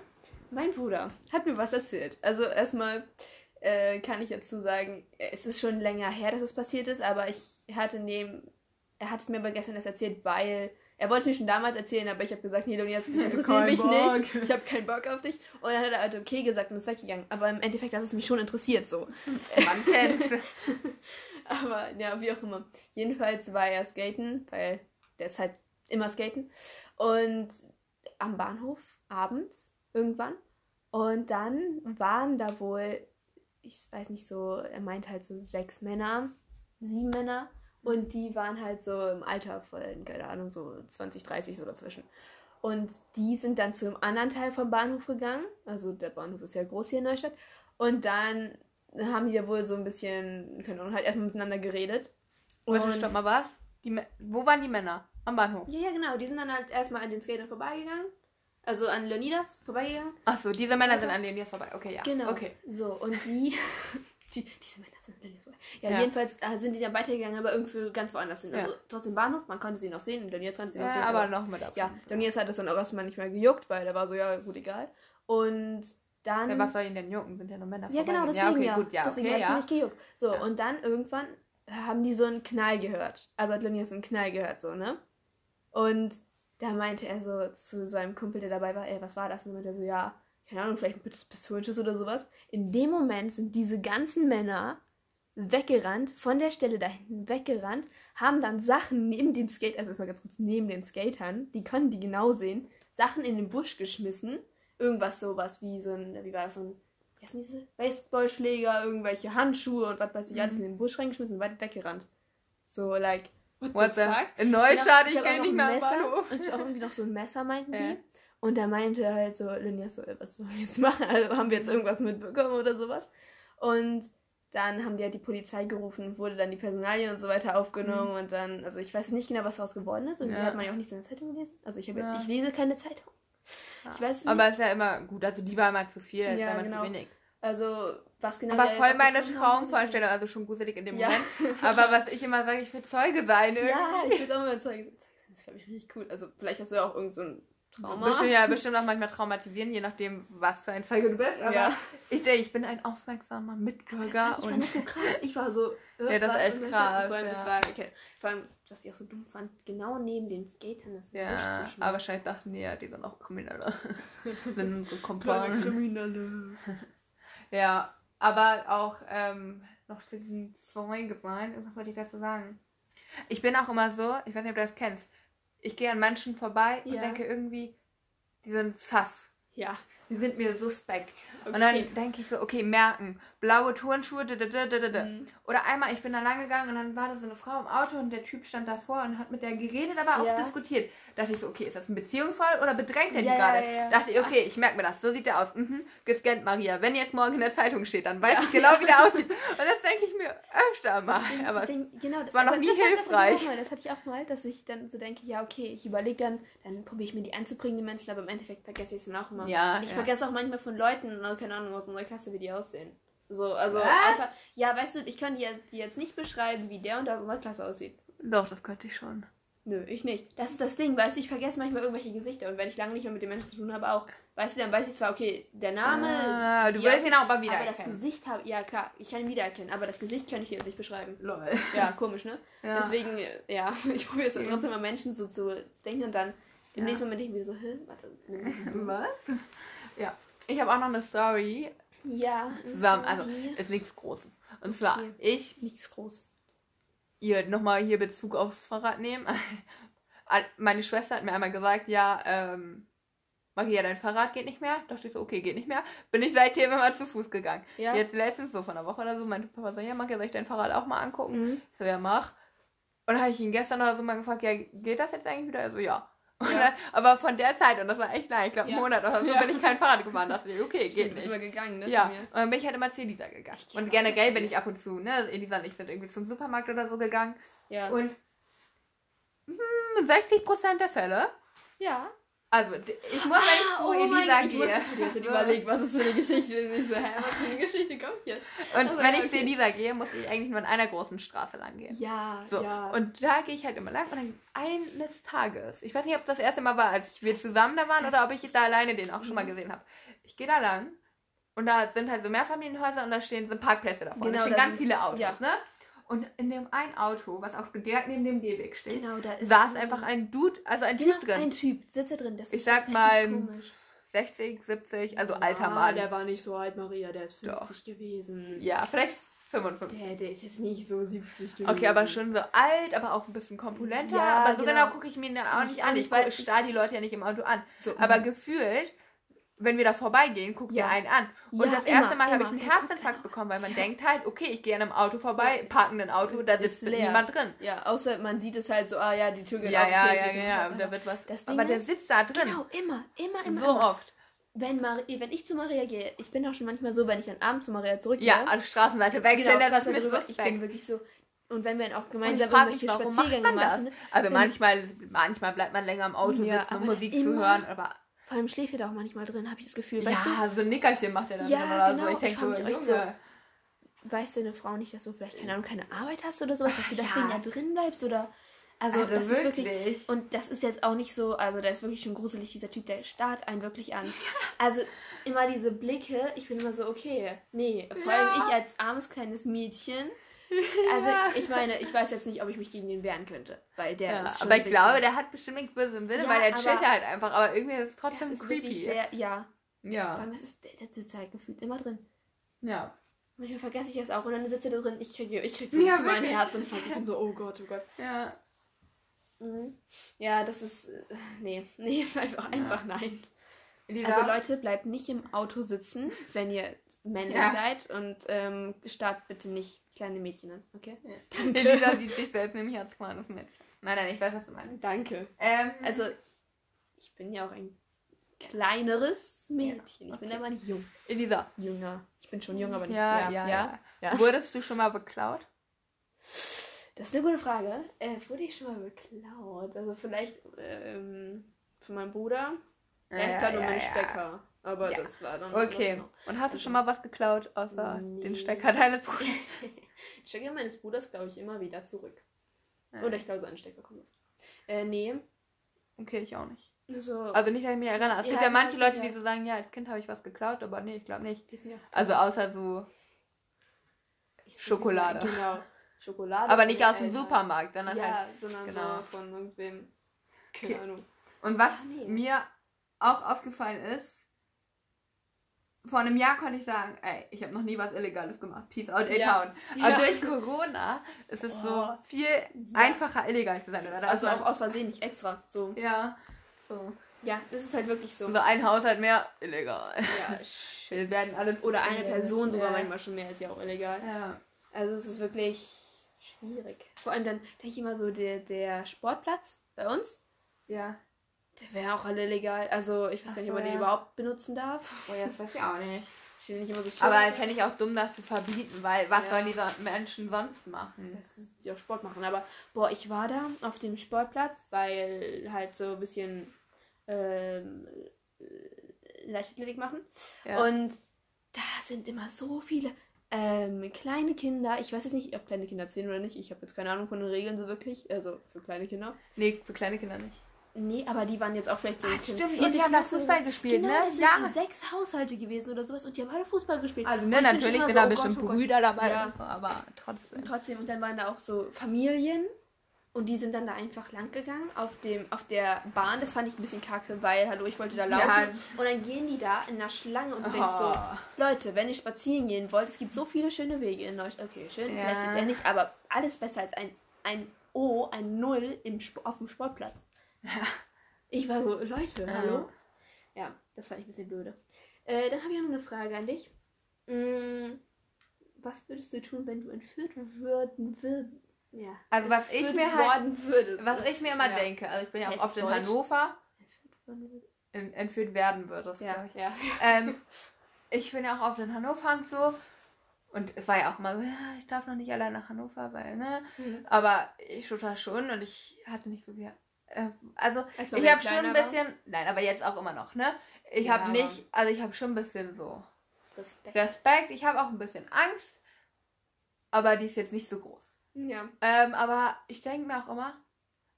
mein Bruder hat mir was erzählt. Also erstmal äh, kann ich dazu sagen, es ist schon länger her, dass es passiert ist, aber ich hatte neben, er hat es mir aber gestern erst erzählt, weil er wollte es mir schon damals erzählen, aber ich habe gesagt, nee, Leonie, das [laughs] interessiert mich Bock. nicht. Ich habe keinen Bock auf dich. Und dann hat er halt okay gesagt und ist weggegangen. Aber im Endeffekt hat es mich schon interessiert so. [laughs] Man kennt's. [laughs] Aber ja, wie auch immer. Jedenfalls war er skaten, weil der ist halt immer skaten. Und am Bahnhof abends irgendwann. Und dann waren da wohl, ich weiß nicht so, er meint halt so sechs Männer sieben Männer. Und die waren halt so im Alter von, keine Ahnung, so 20, 30 so dazwischen. Und die sind dann zu einem anderen Teil vom Bahnhof gegangen. Also der Bahnhof ist ja groß hier in Neustadt. Und dann haben die ja wohl so ein bisschen, keine Ahnung, halt erstmal miteinander geredet. Warte, Und- stopp mal, was? Die, wo waren die Männer? Am Bahnhof. Ja, ja, genau. Die sind dann halt erstmal an den Skatern vorbeigegangen. Also an Leonidas vorbeigegangen. Achso, diese Männer sind an jetzt vorbei. Okay, ja. Genau. Okay. So, und die. [laughs] die diese Männer sind an Leonidas vorbei. Ja, Ja. jedenfalls äh, sind die dann weitergegangen, aber irgendwie ganz woanders hin. Also Ja. trotzdem Bahnhof, man konnte sie noch sehen. Und Leonidas konnte sie noch Ja, sehen. aber noch mit ab. ja, Leonidas hat das dann auch erstmal nicht mehr gejuckt, weil der war so, ja, gut, egal. Und dann. Ja, was soll ihnen denn jucken? Sind ja nur Männer Ja, genau, deswegen ja. ja. Okay, gut, ja, deswegen okay, hat sie ja. nicht gejuckt. So, Ja. und dann irgendwann haben die so einen Knall gehört. Also hat Leonidas einen Knall gehört, so, ne? Und da meinte er so zu seinem Kumpel, der dabei war, ey, was war das? Und dann meinte er so, ja, keine Ahnung, vielleicht ein Pist- Pistolenschuss oder sowas. In dem Moment sind diese ganzen Männer weggerannt, von der Stelle da hinten weggerannt, haben dann Sachen neben den Skate, also erstmal ganz kurz neben den Skatern, die konnten die genau sehen, Sachen in den Busch geschmissen. Irgendwas sowas wie so ein, wie war das, so ein, wie heißen diese? Baseballschläger, irgendwelche Handschuhe und was weiß ich, alles in den Busch reingeschmissen und weit weggerannt. So, like, What the fuck? In Neustadt, ich gehe noch nicht mehr Messer Bahnhof. Und ich auch irgendwie noch so ein Messer, meinten [laughs] Ja. die. Und da meinte halt so, Linja so, was wollen wir jetzt machen? Also haben wir jetzt irgendwas mitbekommen oder sowas? Und dann haben die halt die Polizei gerufen, wurde dann die Personalien und so weiter aufgenommen und dann, also ich weiß nicht genau, was daraus geworden ist und die Mhm. Ja. hat man ja auch nicht in der Zeitung gelesen. Also ich habe jetzt, Ja. ich lese keine Zeitung. Ich weiß nicht. Aber es ja immer gut, also lieber einmal zu viel, als Ja, einmal genau. zu wenig. also was genau. Aber die voll jetzt meine Traumvorstellung, also schon gruselig in dem Ja. Moment. [laughs] Aber was ich immer sage, ich will Zeuge sein. irgendwie. Ja, ich will auch mal Zeuge sein. Das ist, glaube ich, richtig cool. Also vielleicht hast du ja auch irgend so ein Trauma. Bestimmt, ja, bestimmt auch manchmal traumatisieren, je nachdem, was für ein Zeuge du bist. Aber Ja. ich denke, ich bin ein aufmerksamer Mitbürger. ich fand und das so krass. Ich war so. [laughs] Ja, das was echt krass, Vor allem, das ja. war, okay. Vor allem, was ich auch so dumm fand, genau neben den Skatern das ja, zu schmeißen. aber wahrscheinlich dachten die ja, die sind auch Kriminelle. [laughs] sind so Kompanen. Kriminelle. [laughs] Ja, aber auch ähm, noch zu diesen Zeuge sein, was wollte ich dazu sagen? Ich bin auch immer so, ich weiß nicht, ob du das kennst, ich gehe an Menschen vorbei und Ja. denke irgendwie, die sind sass. Ja. Die sind mir suspekt. Und Okay. dann denke ich so, okay, merken. Blaue Turnschuhe, da, da, da, da. Mhm. Oder einmal, ich bin da lang gegangen und dann war da so eine Frau im Auto und der Typ stand davor und hat mit der geredet, aber auch Ja. diskutiert. Dachte ich so, okay, ist das ein Beziehungsfall oder bedrängt er die Ja, gerade? ja. Dachte ich, okay, ich merke mir das. So sieht der aus. Mhm. Gescannt, Maria. Wenn jetzt morgen in der Zeitung steht, dann weiß ich genau, wie der aussieht. Und das denke ich mir öfter mal. Deswegen- Aber deswegen- genau, war noch nie das hat- hilfreich. Das hatte, ich auch mal, das hatte ich auch mal, dass ich dann so denke, ja, okay, ich überlege dann, dann probiere ich mir die anzubringen, die Menschen, aber im Endeffekt vergesse ich es dann auch immer. Ja, Ich ja. Vergesse auch manchmal von Leuten, äh, keine Ahnung, aus unserer Klasse, wie die aussehen. So, also, außer, ja, weißt du, ich kann dir die jetzt nicht beschreiben, wie der und der aus unserer Klasse aussieht. doch, das könnte ich schon. Nö, ich nicht. Das ist das Ding, weißt du, ich vergesse manchmal irgendwelche Gesichter und wenn ich lange nicht mehr mit den Menschen zu tun habe, auch. Weißt du, dann weiß ich zwar, okay, der Name. Ah, du willst ihn auch mal aussieht, Aber das. Gesicht habe, ja klar, ich kann ihn wiedererkennen, aber das Gesicht kann ich dir jetzt nicht beschreiben. Lol. Ja, komisch, ne? [laughs] Ja. Deswegen, äh, ja, [laughs] ich probiere es trotzdem mal Menschen so zu denken und dann im Ja. nächsten Moment denke ich mir so, hä, warte. [laughs] Was? Ja. Ich habe auch noch eine Story. Ja, Zusammen, also Story. ist nichts Großes. Und zwar, Okay. ich nichts Großes. ihr nochmal hier Bezug aufs Fahrrad nehmen. [laughs] Meine Schwester hat mir einmal gesagt, ja, ähm, Maria, dein Fahrrad geht nicht mehr. Dachte ich so, okay, geht nicht mehr. Bin ich seitdem immer zu Fuß gegangen. Ja. Jetzt letztens, so von einer Woche oder so, meinte Papa so, ja, Maria, soll ich dein Fahrrad auch mal angucken? Mhm. Ich so, ja, mach. Und dann habe ich ihn gestern oder so mal gefragt, ja, geht das jetzt eigentlich wieder? Er so, ja. Dann, aber von der Zeit, und das war echt lang, ich glaube, einen. Monat oder so, bin ich kein Fahrrad gefahren. Dachte ich, okay, Stimmt, geht bist nicht. immer gegangen, ne? Ja, und dann bin ich halt immer zu Elisa gegangen. Und generell bin ich ab und zu, ne? Elisa und ich sind irgendwie zum Supermarkt oder so gegangen. Ja. Und hm, 60% der Fälle, ja. Also ich muss, wenn ich zu oh mein Elisa ich gehe. ich hatte überlegt, was ist für eine [laughs] Geschichte ist. Ich so, hä, was für eine Geschichte kommt jetzt? Und Aber wenn ja, ich zu. Elisa gehe, muss ich eigentlich nur in einer großen Straße lang gehen. Ja, So, ja. und da gehe ich halt immer lang und dann eines Tages, ich weiß nicht, ob das erste Mal war, als wir zusammen da waren oder ob ich da alleine den auch schon mal gesehen habe. Ich gehe da lang und da sind halt so Mehrfamilienhäuser und da stehen so Parkplätze davor. Genau, da stehen ganz viele Autos, ja. ne? Und in dem einen Auto, was auch direkt neben dem Gehweg steht, genau, da saß so- einfach ein Dude, also ein genau, Typ drin. ein Typ, sitzt da drin. Das Ich sag mal, komisch. 60, 70, also alter Ah, Mann. Der war nicht so alt, Maria, der ist Doch. 50 gewesen. Ja, vielleicht 55. Der, der ist jetzt nicht so 70 gewesen. Okay, aber schon so alt, aber auch ein bisschen komponenter. Ja, aber so genau. genau, gucke ich mir ihn ja auch Ich nicht an. Ich weil- gucke- starr die Leute ja nicht im Auto an. So, Aber mhm. gefühlt wenn wir da vorbeigehen, guckt Ja. der einen an. Und Ja, das immer, erste Mal habe immer. ich einen Herzinfarkt bekommen, weil man Ja. denkt halt, okay, ich gehe an einem Auto vorbei, parken ein Auto, da Ist sitzt leer. niemand drin. Ja, außer man sieht es halt so, ah ja, die Tür geht Ja, auf. ja, ja, ja, ja, da wird was. Das Ding aber der ist- sitzt da drin. Genau, immer, immer, immer, so immer. oft. Wenn, Marie, wenn ich zu Maria gehe, ich bin auch schon manchmal so, wenn ich dann abends zu Maria zurückgehe. Ja, an Straßenseite wechseln, genau, das Straße ist mir drüber. Ich bin wirklich so. Und wenn wir dann auch gemeinsam irgendwelche Spaziergänge das? machen, Also manchmal, manchmal bleibt man länger im Auto Ja, sitzen, um Musik zu immer- hören, aber vor allem schläft ihr da auch manchmal drin, habe ich das Gefühl. Weißt ja, so ein Nickerchen macht er dann Ja, oder genau, so. Ich ich denke so, echt Junge. du, weißt du eine Frau nicht, dass du vielleicht, keine Ahnung, keine Arbeit hast oder sowas, dass du deswegen Ja. da drin bleibst oder. Also, Also das ist wirklich. wirklich. Und das ist jetzt auch nicht so, also der ist wirklich schon gruselig, dieser Typ, der starrt einen wirklich an. Also immer diese Blicke, ich bin immer so, okay, nee, vor allem Ja. ich als armes kleines Mädchen. Also ich meine, ich weiß jetzt nicht, ob ich mich gegen den wehren könnte, weil der Ja, ist schon aber ich glaube, der hat bestimmt Böses im Sinne, Ja, weil der chillt halt einfach, aber irgendwie ist es das trotzdem ist wirklich creepy. sehr, ja, vor ja. allem es ist, der, der sitzt halt gefühlt immer drin. Ja. Manchmal vergesse ich das auch und dann sitzt er da drin, ich kriege ich krieg Ja, meinen. Herzinfarkt. Ich bin so, oh Gott, oh Gott. Ja. Mhm. Ja, das ist, äh, nee, nee, [laughs] einfach, einfach nein. Lisa, Also Leute, bleibt nicht im Auto sitzen, wenn ihr männlich Ja. seid und ähm, starrt bitte nicht kleine Mädchen an, okay? Elisa sieht [laughs] sich selbst nämlich als kleines Mädchen. Nein, nein, ich weiß, was du meinst. Danke. Ähm, Also, ich bin ja auch ein kleineres Mädchen. Ich bin okay. aber nicht jung. Elisa. Jünger. Ich bin schon jung, aber nicht Ja, ja, ja. Ja. Wurdest du schon mal beklaut? Das ist eine gute Frage. Äh, wurde ich schon mal beklaut? Also vielleicht ähm, von meinem Bruder. Er hat da nur meinen Stecker. Aber Ja. das war dann. Okay. Und hast du schon mal was geklaut, außer Nee. den Stecker deines Bruders? Den [laughs] Stecker meines Bruders glaube ich immer wieder zurück. Ja. Oder ich glaube, seinen Stecker kommt. Äh, nee. Okay, ich auch nicht. So. Also nicht, dass ich mich erinnere. Es Ja, gibt ja manche Leute, die so sagen, ja, als Kind habe ich was geklaut, aber nee, ich glaube nicht. ja Also außer so, Schokolade. [laughs] Genau. Schokolade. aber nicht aus dem Eltern. Supermarkt, sondern Ja, halt. sondern genau. so von irgendwem. Keine Okay. Ahnung. Und was Ah, nee. mir auch aufgefallen ist, vor einem Jahr konnte ich sagen, ey, ich habe noch nie was Illegales gemacht. Peace out, Ja. A-Town. Ja. Aber durch Corona ist es so Oh. viel einfacher, illegal zu sein. Oder? Also dass auch aus Versehen, nicht extra. So. Ja. So. Ja, das ist halt wirklich so. so ein Haushalt mehr, illegal. Ja, [laughs] Wir werden alle. Oder eine Person sogar ja. manchmal schon mehr, ist ja auch illegal. Ja. Also es ist wirklich schwierig. Vor allem dann denke ich immer so, der, der Sportplatz bei uns, Ja. Der wäre auch alle illegal. Also ich weiß Ach gar nicht, ob man den ja. überhaupt benutzen darf. Oh ja, das weiß ich auch nicht. Steht nicht immer so schön. Aber fände ich auch dumm, das zu verbieten, weil was Ja. sollen die Menschen sonst machen? dass die auch Sport machen. Aber boah, ich war da auf dem Sportplatz, weil halt so ein bisschen ähm, Leichtathletik machen. Ja. Und da sind immer so viele ähm, kleine Kinder. Ich weiß jetzt nicht, ob kleine Kinder zählen oder nicht. Ich habe jetzt keine Ahnung von den Regeln so wirklich. Also für kleine Kinder. nee, für kleine Kinder nicht. Nee, aber die waren jetzt auch vielleicht so. In stimmt, und die haben da Fußball gespielt, genau, ne? Das sind Ja. sechs Haushalte gewesen oder sowas und die haben alle Fußball gespielt. Also, ne, natürlich sind da so, oh bestimmt oh Gott. Brüder dabei, Ja. aber trotzdem. Und trotzdem, und dann waren da auch so Familien und die sind dann da einfach lang gegangen auf dem auf der Bahn. Das fand ich ein bisschen kacke, weil hallo, ich wollte da laufen Ja. und dann gehen die da in einer Schlange und du denkst so, Oh. Leute, wenn ihr spazieren gehen wollt, es gibt so viele schöne Wege in Neustadt. Okay, schön, Ja. vielleicht jetzt nicht, aber alles besser als ein ein O, ein Null im auf dem Sportplatz. Ich war so, Leute, Ja. hallo? Ja, das fand ich ein bisschen blöde. Äh, dann habe ich noch eine Frage an dich. Mm, was würdest du tun, wenn du entführt würden würd, ja, Also was ich mir halt, würdest? was ich mir immer Ja. denke, also ich bin ja auch oft in Deutsch? Hannover Entführt worden würdest? in, entführt werden würdest, Ja, ich. ja. Ähm, ich bin ja auch oft in Hannover und so. Und es war ja auch immer so, ja, ich darf noch nicht allein nach Hannover, weil, ne? Mhm. Aber ich total schon und ich hatte nicht so viel. Äh, also, Als ich habe schon ein kleiner war? bisschen. Nein, aber jetzt auch immer noch, ne? Ich Ja, habe nicht. Also, ich habe schon ein bisschen so Respekt. Respekt. Ich habe auch ein bisschen Angst. Aber die ist jetzt nicht so groß. Ja. Ähm, aber ich denke mir auch immer,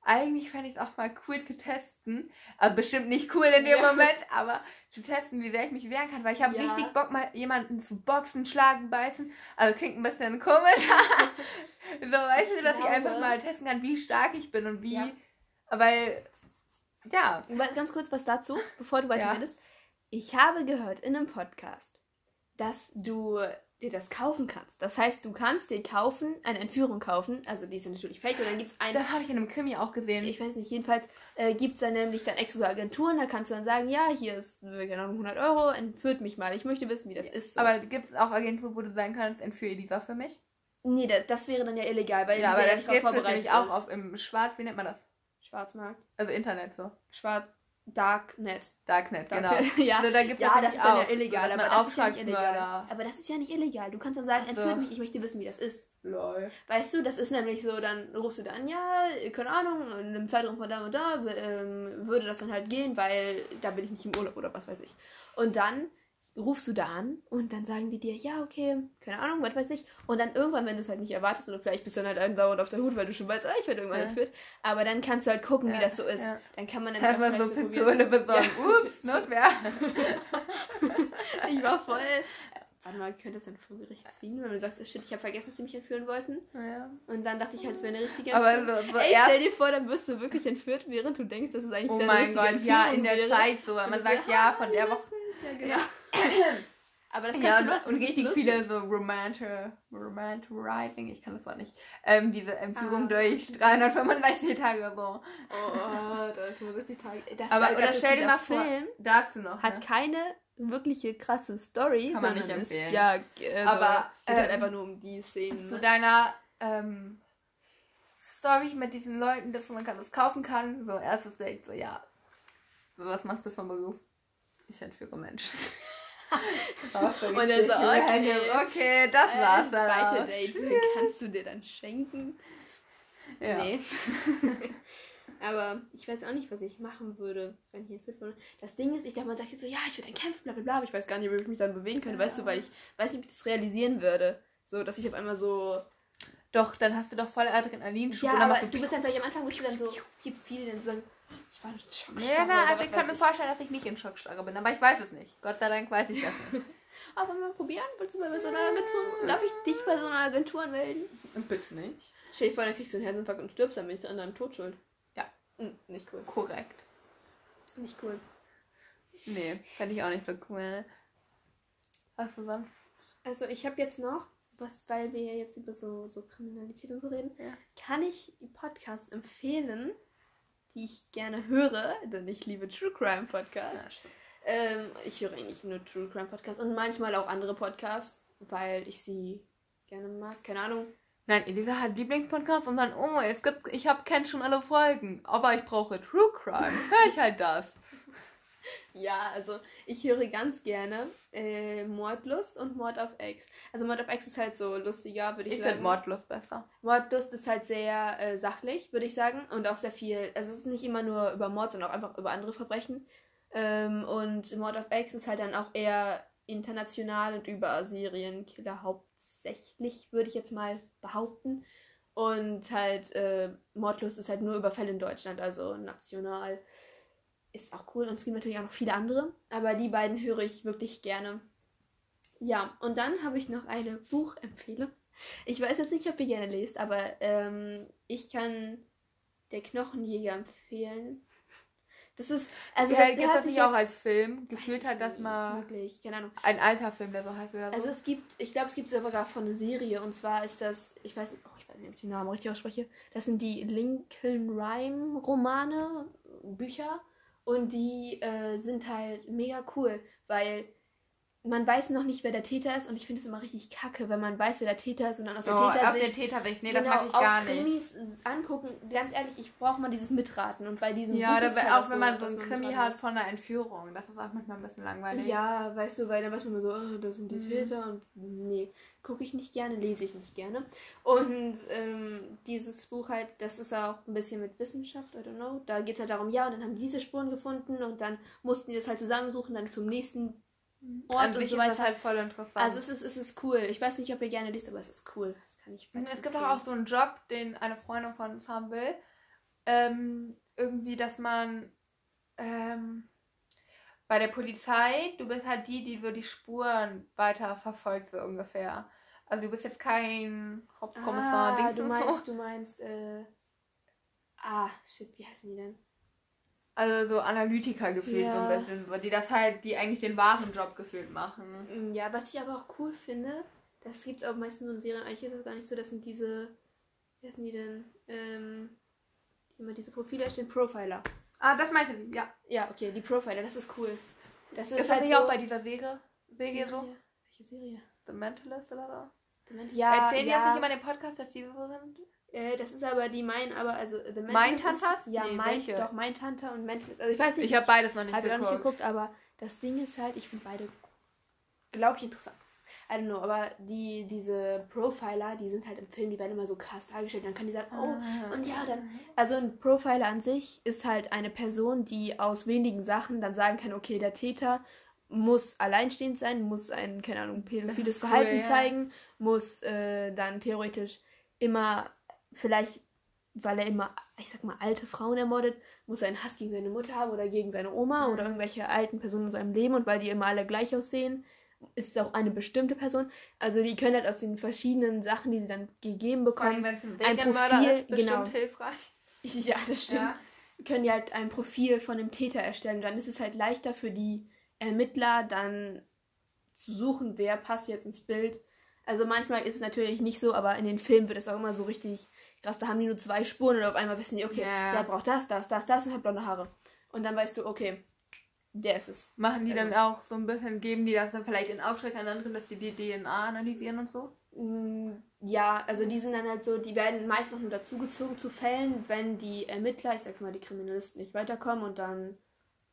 eigentlich fände ich es auch mal cool zu testen. Also bestimmt nicht cool in dem Ja. Moment, aber zu testen, wie sehr ich mich wehren kann. Weil ich habe Ja. richtig Bock, mal jemanden zu boxen, schlagen, beißen. Also klingt ein bisschen komisch. [laughs] so, weißt Ich du, dass ich glaube- einfach mal testen kann, wie stark ich bin und wie. Ja. Weil, ja. Ganz kurz was dazu, bevor du weiter Ja. redest. Ich habe gehört in einem Podcast, dass du dir das kaufen kannst. Das heißt, du kannst dir kaufen, eine Entführung kaufen, also die ist natürlich fake, und dann gibt es ein. Das habe ich in einem Krimi auch gesehen. Ich weiß nicht, jedenfalls äh, gibt es dann nämlich dann extra so Agenturen, da kannst du dann sagen, ja, hier ist, keine Ahnung, 100 Euro, entführt mich mal, ich möchte wissen, wie das ist. So. Aber gibt es auch Agenturen, wo du sagen kannst, entführe Elisa für mich? nee, da, das wäre dann ja illegal, weil Ja, aber ja das es vorbereitet nämlich auch auf im Schwarz, wie nennt man das? Schwarzmarkt. Also Internet so. Schwarz. Darknet. Darknet, genau. Darknet. [laughs] ja, Also da gibt's ja, das ist dann ja auch illegal, aber das ist ja nicht illegal. Aber das ist ja nicht illegal. Du kannst dann sagen, so. entführt mich, ich möchte wissen, wie das ist. Lol. Weißt du, das ist nämlich so, dann rufst du dann, ja, keine Ahnung, in einem Zeitraum von da und da ähm, würde das dann halt gehen, weil da bin ich nicht im Urlaub oder was weiß ich. Und dann rufst du da an und dann sagen die dir, ja, okay, keine Ahnung, was weiß ich. Und dann irgendwann, wenn du es halt nicht erwartest oder vielleicht bist du dann halt andauernd auf der Hut, weil du schon weißt, ah, ich werde irgendwann Ja. entführt. Aber dann kannst du halt gucken, wie Ja, das so ist. ja. Dann kann man [laughs] dann auch so vielleicht Pistole besorgen. Ups, [laughs] Notwehr. [laughs] Ich war voll. Warte mal, könnte das dann vor Gericht ziehen, wenn du sagst, oh shit, ich habe vergessen, dass sie mich entführen wollten. Ja. Und dann dachte ich halt, es wäre eine richtige Aber Entführung. so, so Ey, stell dir vor, dann wirst du wirklich entführt, während du denkst, dass es eigentlich Oh deine mein richtige Gott, ja, in der wäre. Zeit so. weil Man sagt, ja, ah, von der Woche. Ja, genau. Aber das Ja, du machen. und, und das richtig lustig. viele so romantic, romanticizing, ich kann das Wort nicht, ähm, diese Entführung Ah. durch 365 Tage so. Oh, das muss ich die Tage. Das Aber oder ganz stell dir mal vor, Film dazu noch, hat ne? keine wirkliche krasse Story, Kann man nicht empfehlen. Ist, ja, also, Aber, geht halt ähm, einfach nur um die Szenen. zu Ne? deiner ähm, Story mit diesen Leuten, dass man das kaufen kann. So, erstes Date, so, ja. Was machst du vom Beruf? Ich entführe Menschen. [laughs] [laughs] Und dann so, okay. okay, das Äh, war's das dann. zweite. Date kannst du dir dann schenken. Ja. Nee. [laughs] [laughs] Aber ich weiß auch nicht, was ich machen würde, wenn ich entführt wurde. Das Ding ist, ich dachte, man sagt jetzt so, ja, ich würde dann kämpfen, bla bla bla, aber ich weiß gar nicht, wie ich mich dann bewegen könnte, Ja. weißt du, weil ich weiß nicht, ob ich das realisieren würde. So, dass ich auf einmal so. Doch, dann hast du doch voll Adrenalinschub. Ja, aber du bist dann vielleicht am Anfang, bist du dann so, es gibt viele, die dann sagen, ich war nicht Schockstarre Ja, na, also ich kann mir vorstellen, dass ich nicht in Schockstarre bin, aber ich weiß es nicht. Gott sei Dank weiß ich das nicht. [laughs] Aber mal probieren, willst du mal bei so einer Agentur, darf ich dich bei so einer Agentur anmelden? Bitte nicht. Stell dir vor, dann kriegst du einen Herzinfarkt und stirbst, dann bin ich an deinem Tod schuld. Ja. Hm, nicht cool. Korrekt. Nicht cool. Nee, fände ich auch nicht so cool. Du? Also ich habe jetzt noch, was, weil wir ja jetzt über so, so Kriminalität und so reden, Ja. kann ich Podcasts empfehlen, die ich gerne höre, denn ich liebe True Crime Podcasts. stimmt. Ähm, ich höre eigentlich nur True Crime Podcasts und manchmal auch andere Podcasts, weil ich sie gerne mag. Keine Ahnung. Nein, Elisa hat Lieblingspodcast und dann, oh, es gibt, ich hab, kenn schon alle Folgen, aber ich brauche True Crime. Hör ich halt das. Ja, also ich höre ganz gerne äh, Mordlust und Mord auf Ex. Also Mord auf Ex ist halt so lustiger, würde ich, Ich sagen. finde Mordlust besser. Mordlust ist halt sehr äh, sachlich, würde ich sagen. Und auch sehr viel. Also es ist nicht immer nur über Mord, sondern auch einfach über andere Verbrechen. Ähm, und Mord of X ist halt dann auch eher international und über Serienkiller hauptsächlich, würde ich jetzt mal behaupten. Und halt äh, Mordlust ist halt nur über Fälle in Deutschland, also national. Ist auch cool. Und es gibt natürlich auch noch viele andere. Aber die beiden höre ich wirklich gerne. Ja, und dann habe ich noch eine Buchempfehlung. Ich weiß jetzt nicht, ob ihr gerne lest, aber ähm, ich kann Der Knochenjäger empfehlen. Das ist, also Also das ja, gibt sich nicht auch als Film? Gefühlt hat das mal Wirklich, keine Ahnung. ein alter Film, der so heißt oder so. Also es gibt, ich glaube, es gibt sogar von eine Serie und zwar ist das, ich weiß nicht, oh, ich weiß nicht, ob ich den Namen richtig ausspreche. Das sind die Lincoln Rhyme Romane, Bücher und die äh, sind halt mega cool, weil man weiß noch nicht, wer der Täter ist und ich finde es immer richtig kacke, wenn man weiß, wer der Täter ist und dann aus der oh, auf Tätersicht der Tätersicht. Nee, genau, das mag ich auch gar nicht. Krimis angucken. Ganz ehrlich, ich brauche mal dieses Mitraten und bei diesem Ja, dabei, halt auch wenn man so einen Krimi hat von einer Entführung. Das ist auch manchmal ein bisschen langweilig. Ja, weißt du, weil dann weiß man immer so, oh, das sind die Mhm. Täter und nee, gucke ich nicht gerne, lese ich nicht gerne. Und ähm, dieses Buch halt, das ist auch ein bisschen mit Wissenschaft, I don't know. Da geht es halt darum, ja, und dann haben die diese Spuren gefunden und dann mussten die das halt zusammensuchen, dann zum nächsten Ort und so weiter. halt voll interessant. Also es ist, es ist cool. Ich weiß nicht, ob ihr gerne liest, aber es ist cool. Das kann ich es gibt auch, auch so einen Job, den eine Freundin von uns haben will. Ähm, irgendwie, dass man ähm, bei der Polizei, du bist halt die, die so die Spuren weiter verfolgt, so ungefähr. Also du bist jetzt kein Hauptkommissar, ah, du meinst, so. du meinst, äh, ah, shit, wie heißen die denn? Also so Analytiker gefühlt so Ja. ein bisschen, so, die das halt, die eigentlich den wahren Job gefühlt machen. Mm, Ja, was ich aber auch cool finde, Das gibt es auch meistens so in Serien. Eigentlich ist das gar nicht so. Das sind diese. Wer sind die denn? Ähm, die immer diese Profile stehen. Profiler. Ah, das meinte sie, ja. Ja, okay, die Profiler, das ist cool. Das Ist, ist, das halt so. auch bei dieser Serie, Serie so? Welche Serie? The Mentalist oder so? Ja, Erzählen die ja. jetzt nicht immer den Podcast, dass die so sind? Äh, das ist aber die mein, aber also The Mentalist Mindhunter? Ist, ja, Nee, mein, welche? doch Mindhunter und Mentalist. Also ich weiß nicht, Ich habe beides noch nicht habe ich auch nicht geguckt. geguckt, aber das Ding ist halt, ich finde beide, glaube ich, interessant. I don't know, aber die, diese Profiler, die sind halt im Film, die werden immer so krass dargestellt. Dann kann die sagen, oh, Ah, und ja, dann. Also ein Profiler an sich ist halt eine Person, die aus wenigen Sachen dann sagen kann, okay, der Täter muss alleinstehend sein, muss ein, keine Ahnung, pädophiles cool, Verhalten ja. zeigen, muss äh, dann theoretisch immer, vielleicht, weil er immer, ich sag mal, alte Frauen ermordet, muss er einen Hass gegen seine Mutter haben oder gegen seine Oma Mhm. oder irgendwelche alten Personen in seinem Leben und weil die immer alle gleich aussehen, ist es auch eine bestimmte Person. Also die können halt aus den verschiedenen Sachen, die sie dann gegeben Vor allem, bekommen, wenn es ein Profil, ist, bestimmt genau. hilfreich. [laughs] ja, das stimmt. Ja. Können die halt ein Profil von dem Täter erstellen. Dann ist es halt leichter für die Ermittler dann zu suchen, wer passt jetzt ins Bild. Also manchmal ist es natürlich nicht so, aber in den Filmen wird es auch immer so richtig krass. Da haben die nur zwei Spuren und auf einmal wissen die, okay, Ja. der braucht das, das, das, das und hat blonde Haare. Und dann weißt du, okay, der ist es. Machen die Also- dann auch so ein bisschen, geben die das dann vielleicht in Auftrag an anderen, dass die die DNA analysieren und so? Mm, Ja, also die sind dann halt so, die werden meist noch nur dazugezogen zu Fällen, wenn die Ermittler, ich sag's mal, die Kriminalisten nicht weiterkommen und dann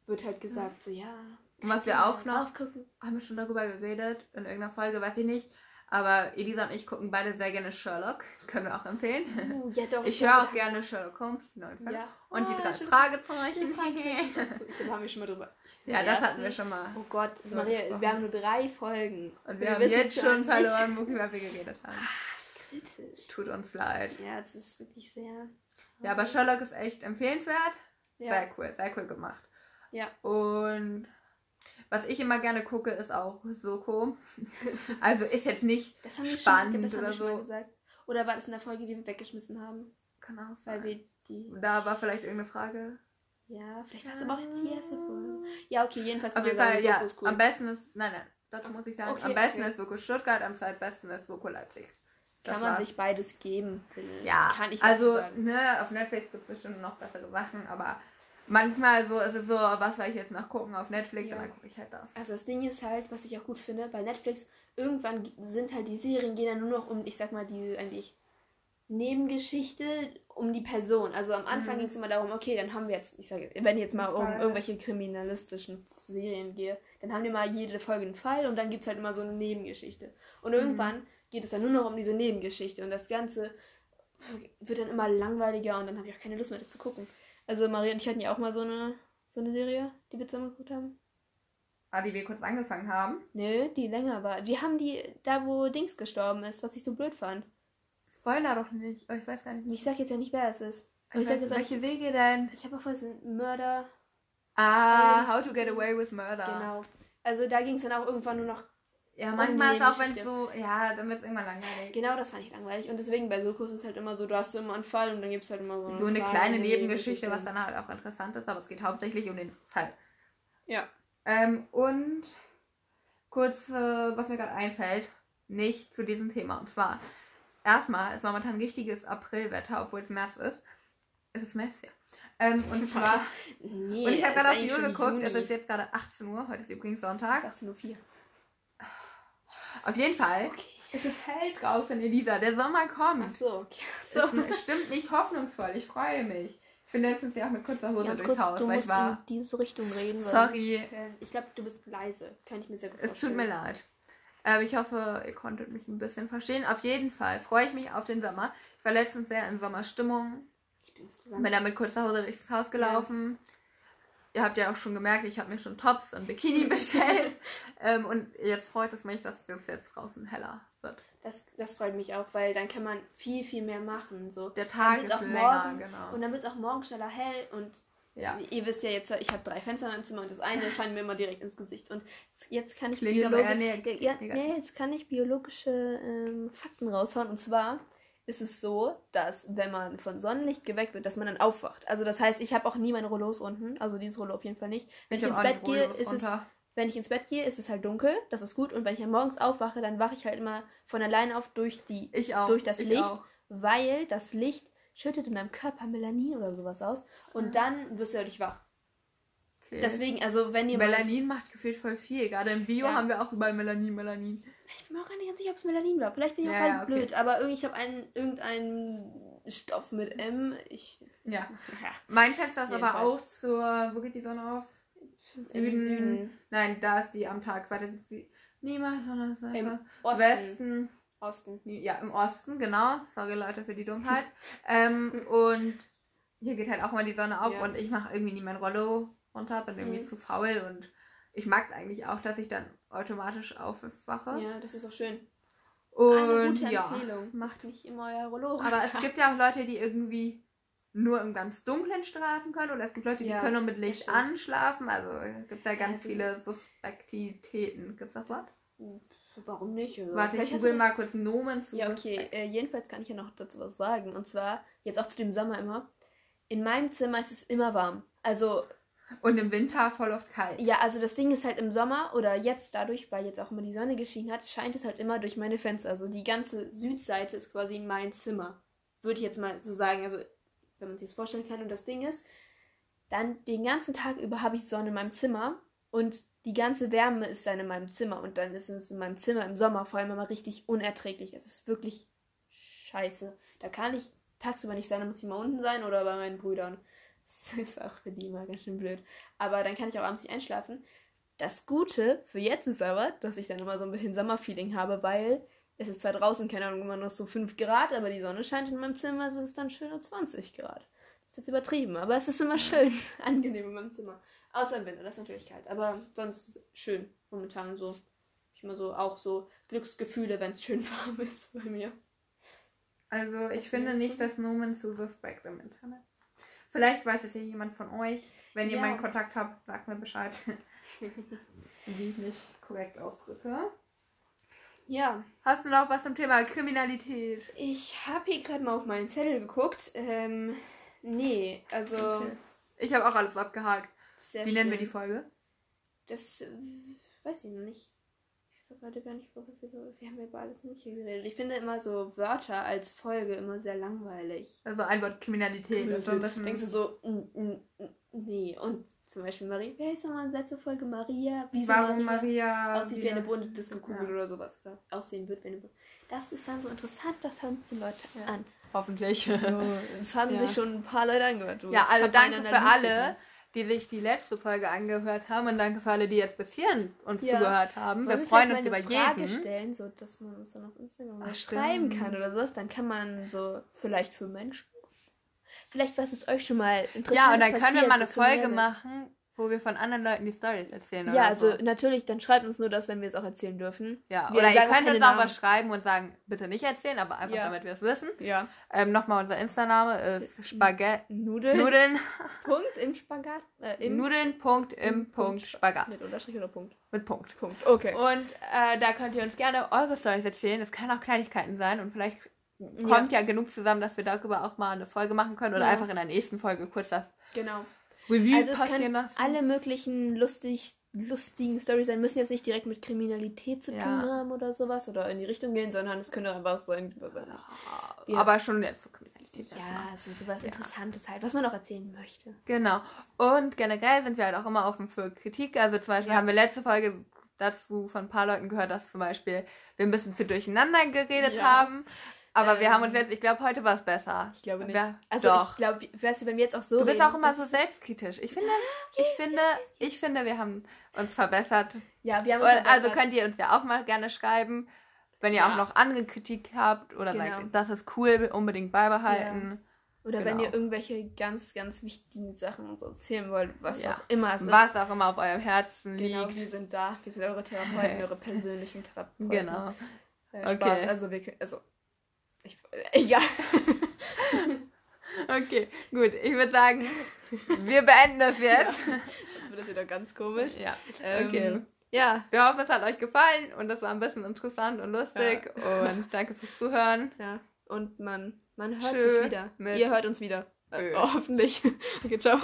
wird halt gesagt, so ja. Und was wir auch noch, haben wir schon darüber geredet, in irgendeiner Folge, weiß ich nicht. Aber Elisa und ich gucken beide sehr gerne Sherlock. Können wir auch empfehlen. Uh, ja, doch, [laughs] Ich höre auch wir haben- gerne Sherlock Holmes, die neuen Fälle. Ja. Und die Oh, drei. Fragezeichen. Die Fragezeichen. [laughs] Ich glaube, haben wir schon mal drüber. ja, das hatten wir schon mal. Oh Gott, Maria, gesprochen. wir haben nur drei Folgen. Und wir, haben wissen jetzt schon verloren, worüber wir geredet haben. Kritisch. Tut uns leid. Ja, das ist wirklich sehr. Ja, aber Sherlock ist echt empfehlenswert. Ja. Sehr cool, sehr cool gemacht. Ja. Und was ich immer gerne gucke, ist auch Soko. [laughs] Also ist jetzt nicht Das haben spannend schon, das haben oder mal so. gesagt. Oder war das in der Folge, die wir weggeschmissen haben? Kann auch Weil sein. wir die. Da war vielleicht irgendeine Frage. Ja, vielleicht war es aber auch jetzt die erste Folge. Ja, okay, jedenfalls Auf jeden Fall, ja. Cool. Am besten ist, nein, nein, dazu muss ich sagen, Okay, am besten okay. ist Soko Stuttgart, am zweitbesten ist Soko Leipzig. Das Kann man war's. sich beides geben, finde ich. Ja, Kann ich also ne, auf Netflix gibt es bestimmt noch bessere Sachen, aber manchmal so ist es so, was soll ich jetzt noch gucken auf Netflix Ja. und dann gucke ich halt das. Also das Ding ist halt, was ich auch gut finde, bei Netflix, irgendwann sind halt die Serien, gehen dann nur noch um, ich sag mal, die eigentlich Nebengeschichte um die Person. Also am Anfang Mhm. ging es immer darum, okay, dann haben wir jetzt, ich sage, wenn ich jetzt mal um irgendwelche kriminalistischen Serien gehe, dann haben wir mal jede Folge einen Fall und dann gibt es halt immer so eine Nebengeschichte. Und irgendwann geht es dann nur noch um diese Nebengeschichte und das Ganze wird dann immer langweiliger und dann habe ich auch keine Lust mehr, das zu gucken. Also Maria und ich hatten ja auch mal so eine, so eine Serie, die wir zusammen geguckt haben. Ah, die wir kurz angefangen haben. Nö, die länger war. Wir haben die da, wo Dings gestorben ist, was ich so blöd fand. Spoiler doch nicht, aber ich weiß gar nicht. Ich sag jetzt ja nicht, wer es ist. Ich ich weiß, jetzt welche Wege denn? Ich habe auch vergessen, Mörder. Ah, How to Get Away with Murder. Genau. Also da ging es dann auch irgendwann nur noch. Ja, Um manchmal ist auch, wenn es Nebengeschichte. so, ja, dann wird es irgendwann langweilig. Genau, das fand ich langweilig. Und deswegen bei Soko ist es halt immer so, du hast immer einen Fall und dann gibt es halt immer so eine, So eine kleine Nebengeschichte, was dann halt auch interessant ist, aber es geht hauptsächlich um den Fall. Ja. Ähm, und kurz, äh, was mir gerade einfällt, nicht zu diesem Thema. Und zwar, erstmal ist momentan richtiges Aprilwetter, obwohl es März ist. Es ist März, ja. Ähm, und [laughs] zwar, Nee, und ich habe gerade auf die Uhr geguckt, es Juni. ist jetzt gerade 18 Uhr, heute ist übrigens Es Sonntag. ist 18.04 Uhr. Auf jeden Fall, Okay. es ist hell draußen, Elisa, der Sommer kommt. Ach so, okay. So. So. Es stimmt mich hoffnungsvoll, ich freue mich. Ich bin letztens ja auch mit kurzer Hose Ganz durchs kurz, Haus, du weil musst ich war... in diese Richtung reden. weil Sorry. Ich, äh, ich glaube, du bist leise. Kann ich mir sehr gut Es tut vorstellen. mir leid. Ähm, ich hoffe, ihr konntet mich ein bisschen verstehen. Auf jeden Fall freue ich mich auf den Sommer. Ich war letztens sehr in Sommerstimmung. Ich bin insgesamt Bin da mit kurzer Hose durchs Haus gelaufen. Ihr habt ja auch schon gemerkt, ich habe mir schon Tops und Bikini [laughs] bestellt. ähm, und jetzt freut es mich, dass es jetzt draußen heller wird. Das, das freut mich auch, weil dann kann man viel, viel mehr machen. So. Der Tag ist auch länger, morgen, genau. Und dann wird es auch morgen schneller hell. Und Ja. ihr wisst ja jetzt, ich habe drei Fenster in meinem Zimmer und das eine [laughs] scheint mir immer direkt ins Gesicht. Und jetzt kann ich, Klingt aber biologi- eher neg- Ge- ja, negativ. nee, jetzt kann ich biologische ähm, Fakten raushauen. Und zwar ist es so, dass wenn man von Sonnenlicht geweckt wird, dass man dann aufwacht. Also das heißt, ich habe auch nie meine Rollos unten. Also dieses Rollo auf jeden Fall nicht. Wenn ich, hab ins Bett nicht gehe, ist es runter. wenn ich ins Bett gehe, ist es halt dunkel, das ist gut. Und wenn ich dann morgens aufwache, dann wache ich halt immer von alleine auf durch, die, Ich auch. durch das ich Licht, Auch. weil das Licht schüttet in deinem Körper Melanin oder sowas aus. Und dann wirst du dadurch wach. Okay. Deswegen, also wenn ihr mal- Melanin macht gefühlt voll viel. Gerade im Bio Ja. haben wir auch überall Melanin, Melanin. Ich bin mir auch gar nicht ganz sicher, ob es Melanin war. Vielleicht bin ich auch Ja, ja, okay. blöd. Aber irgendwie, ich habe einen, irgendeinen Stoff mit M. Ich, Ja. [laughs] ja, Mein Fenster ist aber auch zur. Wo geht die Sonne auf? im Süden. Nein, da ist die am Tag. Warte, die. Niemals Sonnenseite. Im Osten. Westen. Osten. Ja, im Osten, genau. Sorry Leute für die Dummheit. [laughs] ähm, und hier geht halt auch mal die Sonne auf Ja. und ich mache irgendwie nie mein Rollo runter, bin irgendwie Mhm. zu faul und ich mag es eigentlich auch, dass ich dann automatisch aufwache. Ja, das ist auch schön. Und Eine gute ja. Empfehlung. Macht nicht immer euer Rollo. Aber es gibt ja auch Leute, die irgendwie nur im ganz dunklen schlafen können oder es gibt Leute, die Ja, können nur mit Licht anschlafen. Also gibt es ja ganz Also- viele Suspektitäten. Gibt es das Wort? Warum nicht? Also, Warte, ich google mal kurz Nomen zu Ja, okay. Äh, jedenfalls kann ich ja noch dazu was sagen. Und zwar, jetzt auch zu dem Sommer immer. In meinem Zimmer ist es immer warm. Also, Und im Winter voll oft kalt. ja, also das Ding ist halt im Sommer oder jetzt dadurch, weil jetzt auch immer die Sonne geschienen hat, scheint es halt immer durch meine Fenster. Also die ganze Südseite ist quasi mein Zimmer. Würde ich jetzt mal so sagen. Also, wenn man sich das vorstellen kann. Und das Ding ist, dann den ganzen Tag über habe ich Sonne in meinem Zimmer und die ganze Wärme ist dann in meinem Zimmer und dann ist es in meinem Zimmer im Sommer vor allem immer richtig unerträglich. Es ist wirklich scheiße. Da kann ich tagsüber nicht sein, da muss ich mal unten sein oder bei meinen Brüdern. Das [laughs] ist auch für die immer ganz schön blöd. Aber dann kann ich auch abends nicht einschlafen. Das Gute für jetzt ist aber, dass ich dann immer so ein bisschen Sommerfeeling habe, weil es ist zwar draußen, keine Ahnung, immer noch so 5 Grad, aber die Sonne scheint in meinem Zimmer, es ist dann schöne 20 Grad. Das ist jetzt übertrieben, aber es ist immer schön, [laughs] angenehm in meinem Zimmer. Außer im Winter, das ist natürlich kalt. Aber sonst ist es schön momentan so. Ich immer so auch so Glücksgefühle, wenn es schön [laughs] warm ist bei mir. Also ich finde nicht, dass Nomen zu suspekt im Internet. Vielleicht weiß es ja jemand von euch. Wenn ihr Ja. meinen Kontakt habt, sagt mir Bescheid. [laughs] Wie ich mich korrekt ausdrücke. Ja, Hast du noch was zum Thema Kriminalität? ich habe hier gerade mal auf meinen Zettel geguckt. Ähm, nee, also Okay. Ich habe auch alles abgehakt. sehr Wie nennen wir schön. die Folge? Das äh, weiß ich noch nicht. Ich weiß auch gerade gar nicht, worüber wir so. Wir haben ja über alles Mögliche geredet. Ich finde immer so Wörter als Folge immer sehr langweilig. Also ein Wort Kriminalität. Das ist so ein bisschen Denkst du so, mm, mm, mm, nee. Und zum Beispiel Marie, wer ist nochmal letzte Folge? Maria? Wieso warum Maria? Maria Aussieht wie eine bunte Disco-Kugel Ja. oder sowas. Oder aussehen wird wie eine bunte. Das ist dann so interessant, das hören die Leute Ja. an. Hoffentlich. Das haben Ja. sich schon ein paar Leute angehört. Du, Ja, also danke für alle, die sich die letzte Folge angehört haben und danke für alle, die jetzt bis hierhin uns Ja. zugehört haben. Wir Wollen freuen uns über eine Frage jeden. stellen, so dass man uns dann auf Instagram Ach, schreiben kann oder sowas. Dann kann man so vielleicht für Menschen. Vielleicht was ist euch schon mal interessant. Ja, und dann können wir mal eine Folge machen, wo wir von anderen Leuten die Stories erzählen. Ja, also so. natürlich, dann schreibt uns nur das, wenn wir es auch erzählen dürfen. Ja, wir oder ihr könnt uns auch was schreiben und sagen, bitte nicht erzählen, aber einfach Ja. damit wir es wissen. Ja. Ähm, Nochmal unser Insta-Name ist Spaghetti. Nudeln. Nudeln. [laughs] Punkt im Spagat. Äh, im Nudeln. Punkt im im Punkt Spagat. Mit Unterstrich oder Punkt? Mit Punkt. Punkt. Okay. Und äh, da könnt ihr uns gerne eure Stories erzählen. Es kann auch Kleinigkeiten sein und vielleicht kommt ja. genug zusammen, dass wir darüber auch mal eine Folge machen können oder Ja. einfach in der nächsten Folge kurz das Genau. Review Also es können lassen. alle möglichen lustig, lustigen Stories sein, müssen jetzt nicht direkt mit Kriminalität zu Ja. tun haben oder sowas oder in die Richtung gehen, sondern es könnte einfach sein, weiß nicht. Ja, aber schon jetzt für Kriminalität. Ja, so sowas Ja. Interessantes halt, was man auch erzählen möchte. Genau. Und generell sind wir halt auch immer offen für Kritik. Also zum Beispiel haben wir letzte Folge dazu von ein paar Leuten gehört, dass zum Beispiel wir ein bisschen zu durcheinander geredet haben. Aber wir haben uns Ähm, jetzt, ich glaube, heute war es besser. Ich glaube nicht. Wir, Also doch. ich glaube, weißt du, wenn wir jetzt auch so du bist reden, auch immer so ist- selbstkritisch. Ich finde, ich finde, ich finde, wir haben uns verbessert. Ja, wir haben uns Und, also verbessert. könnt ihr uns ja auch mal gerne schreiben, wenn ihr Ja. auch noch andere Kritik habt oder Genau. sagt, das ist cool, unbedingt beibehalten. oder wenn genau. ihr irgendwelche ganz, ganz wichtigen Sachen uns erzählen wollt, was Ja. auch immer es Was auch immer auf eurem Herzen ist. Genau, liegt. wir sind da. Wir sind eure Therapeuten, [laughs] eure persönlichen Therapeuten. Genau. Äh, Okay. Spaß. Also wir können, also ich, [laughs] egal. [laughs] Okay, gut. Ich würde sagen, wir beenden das jetzt. Sonst wird das wieder ganz komisch. Ja. Ähm, Okay. Ja, Wir hoffen, es hat euch gefallen und es war ein bisschen interessant und lustig. Und danke fürs Zuhören. ja. Und man, man hört Tschö sich wieder. Ihr hört uns wieder. Äh, Ö. hoffentlich. [laughs] Okay, ciao.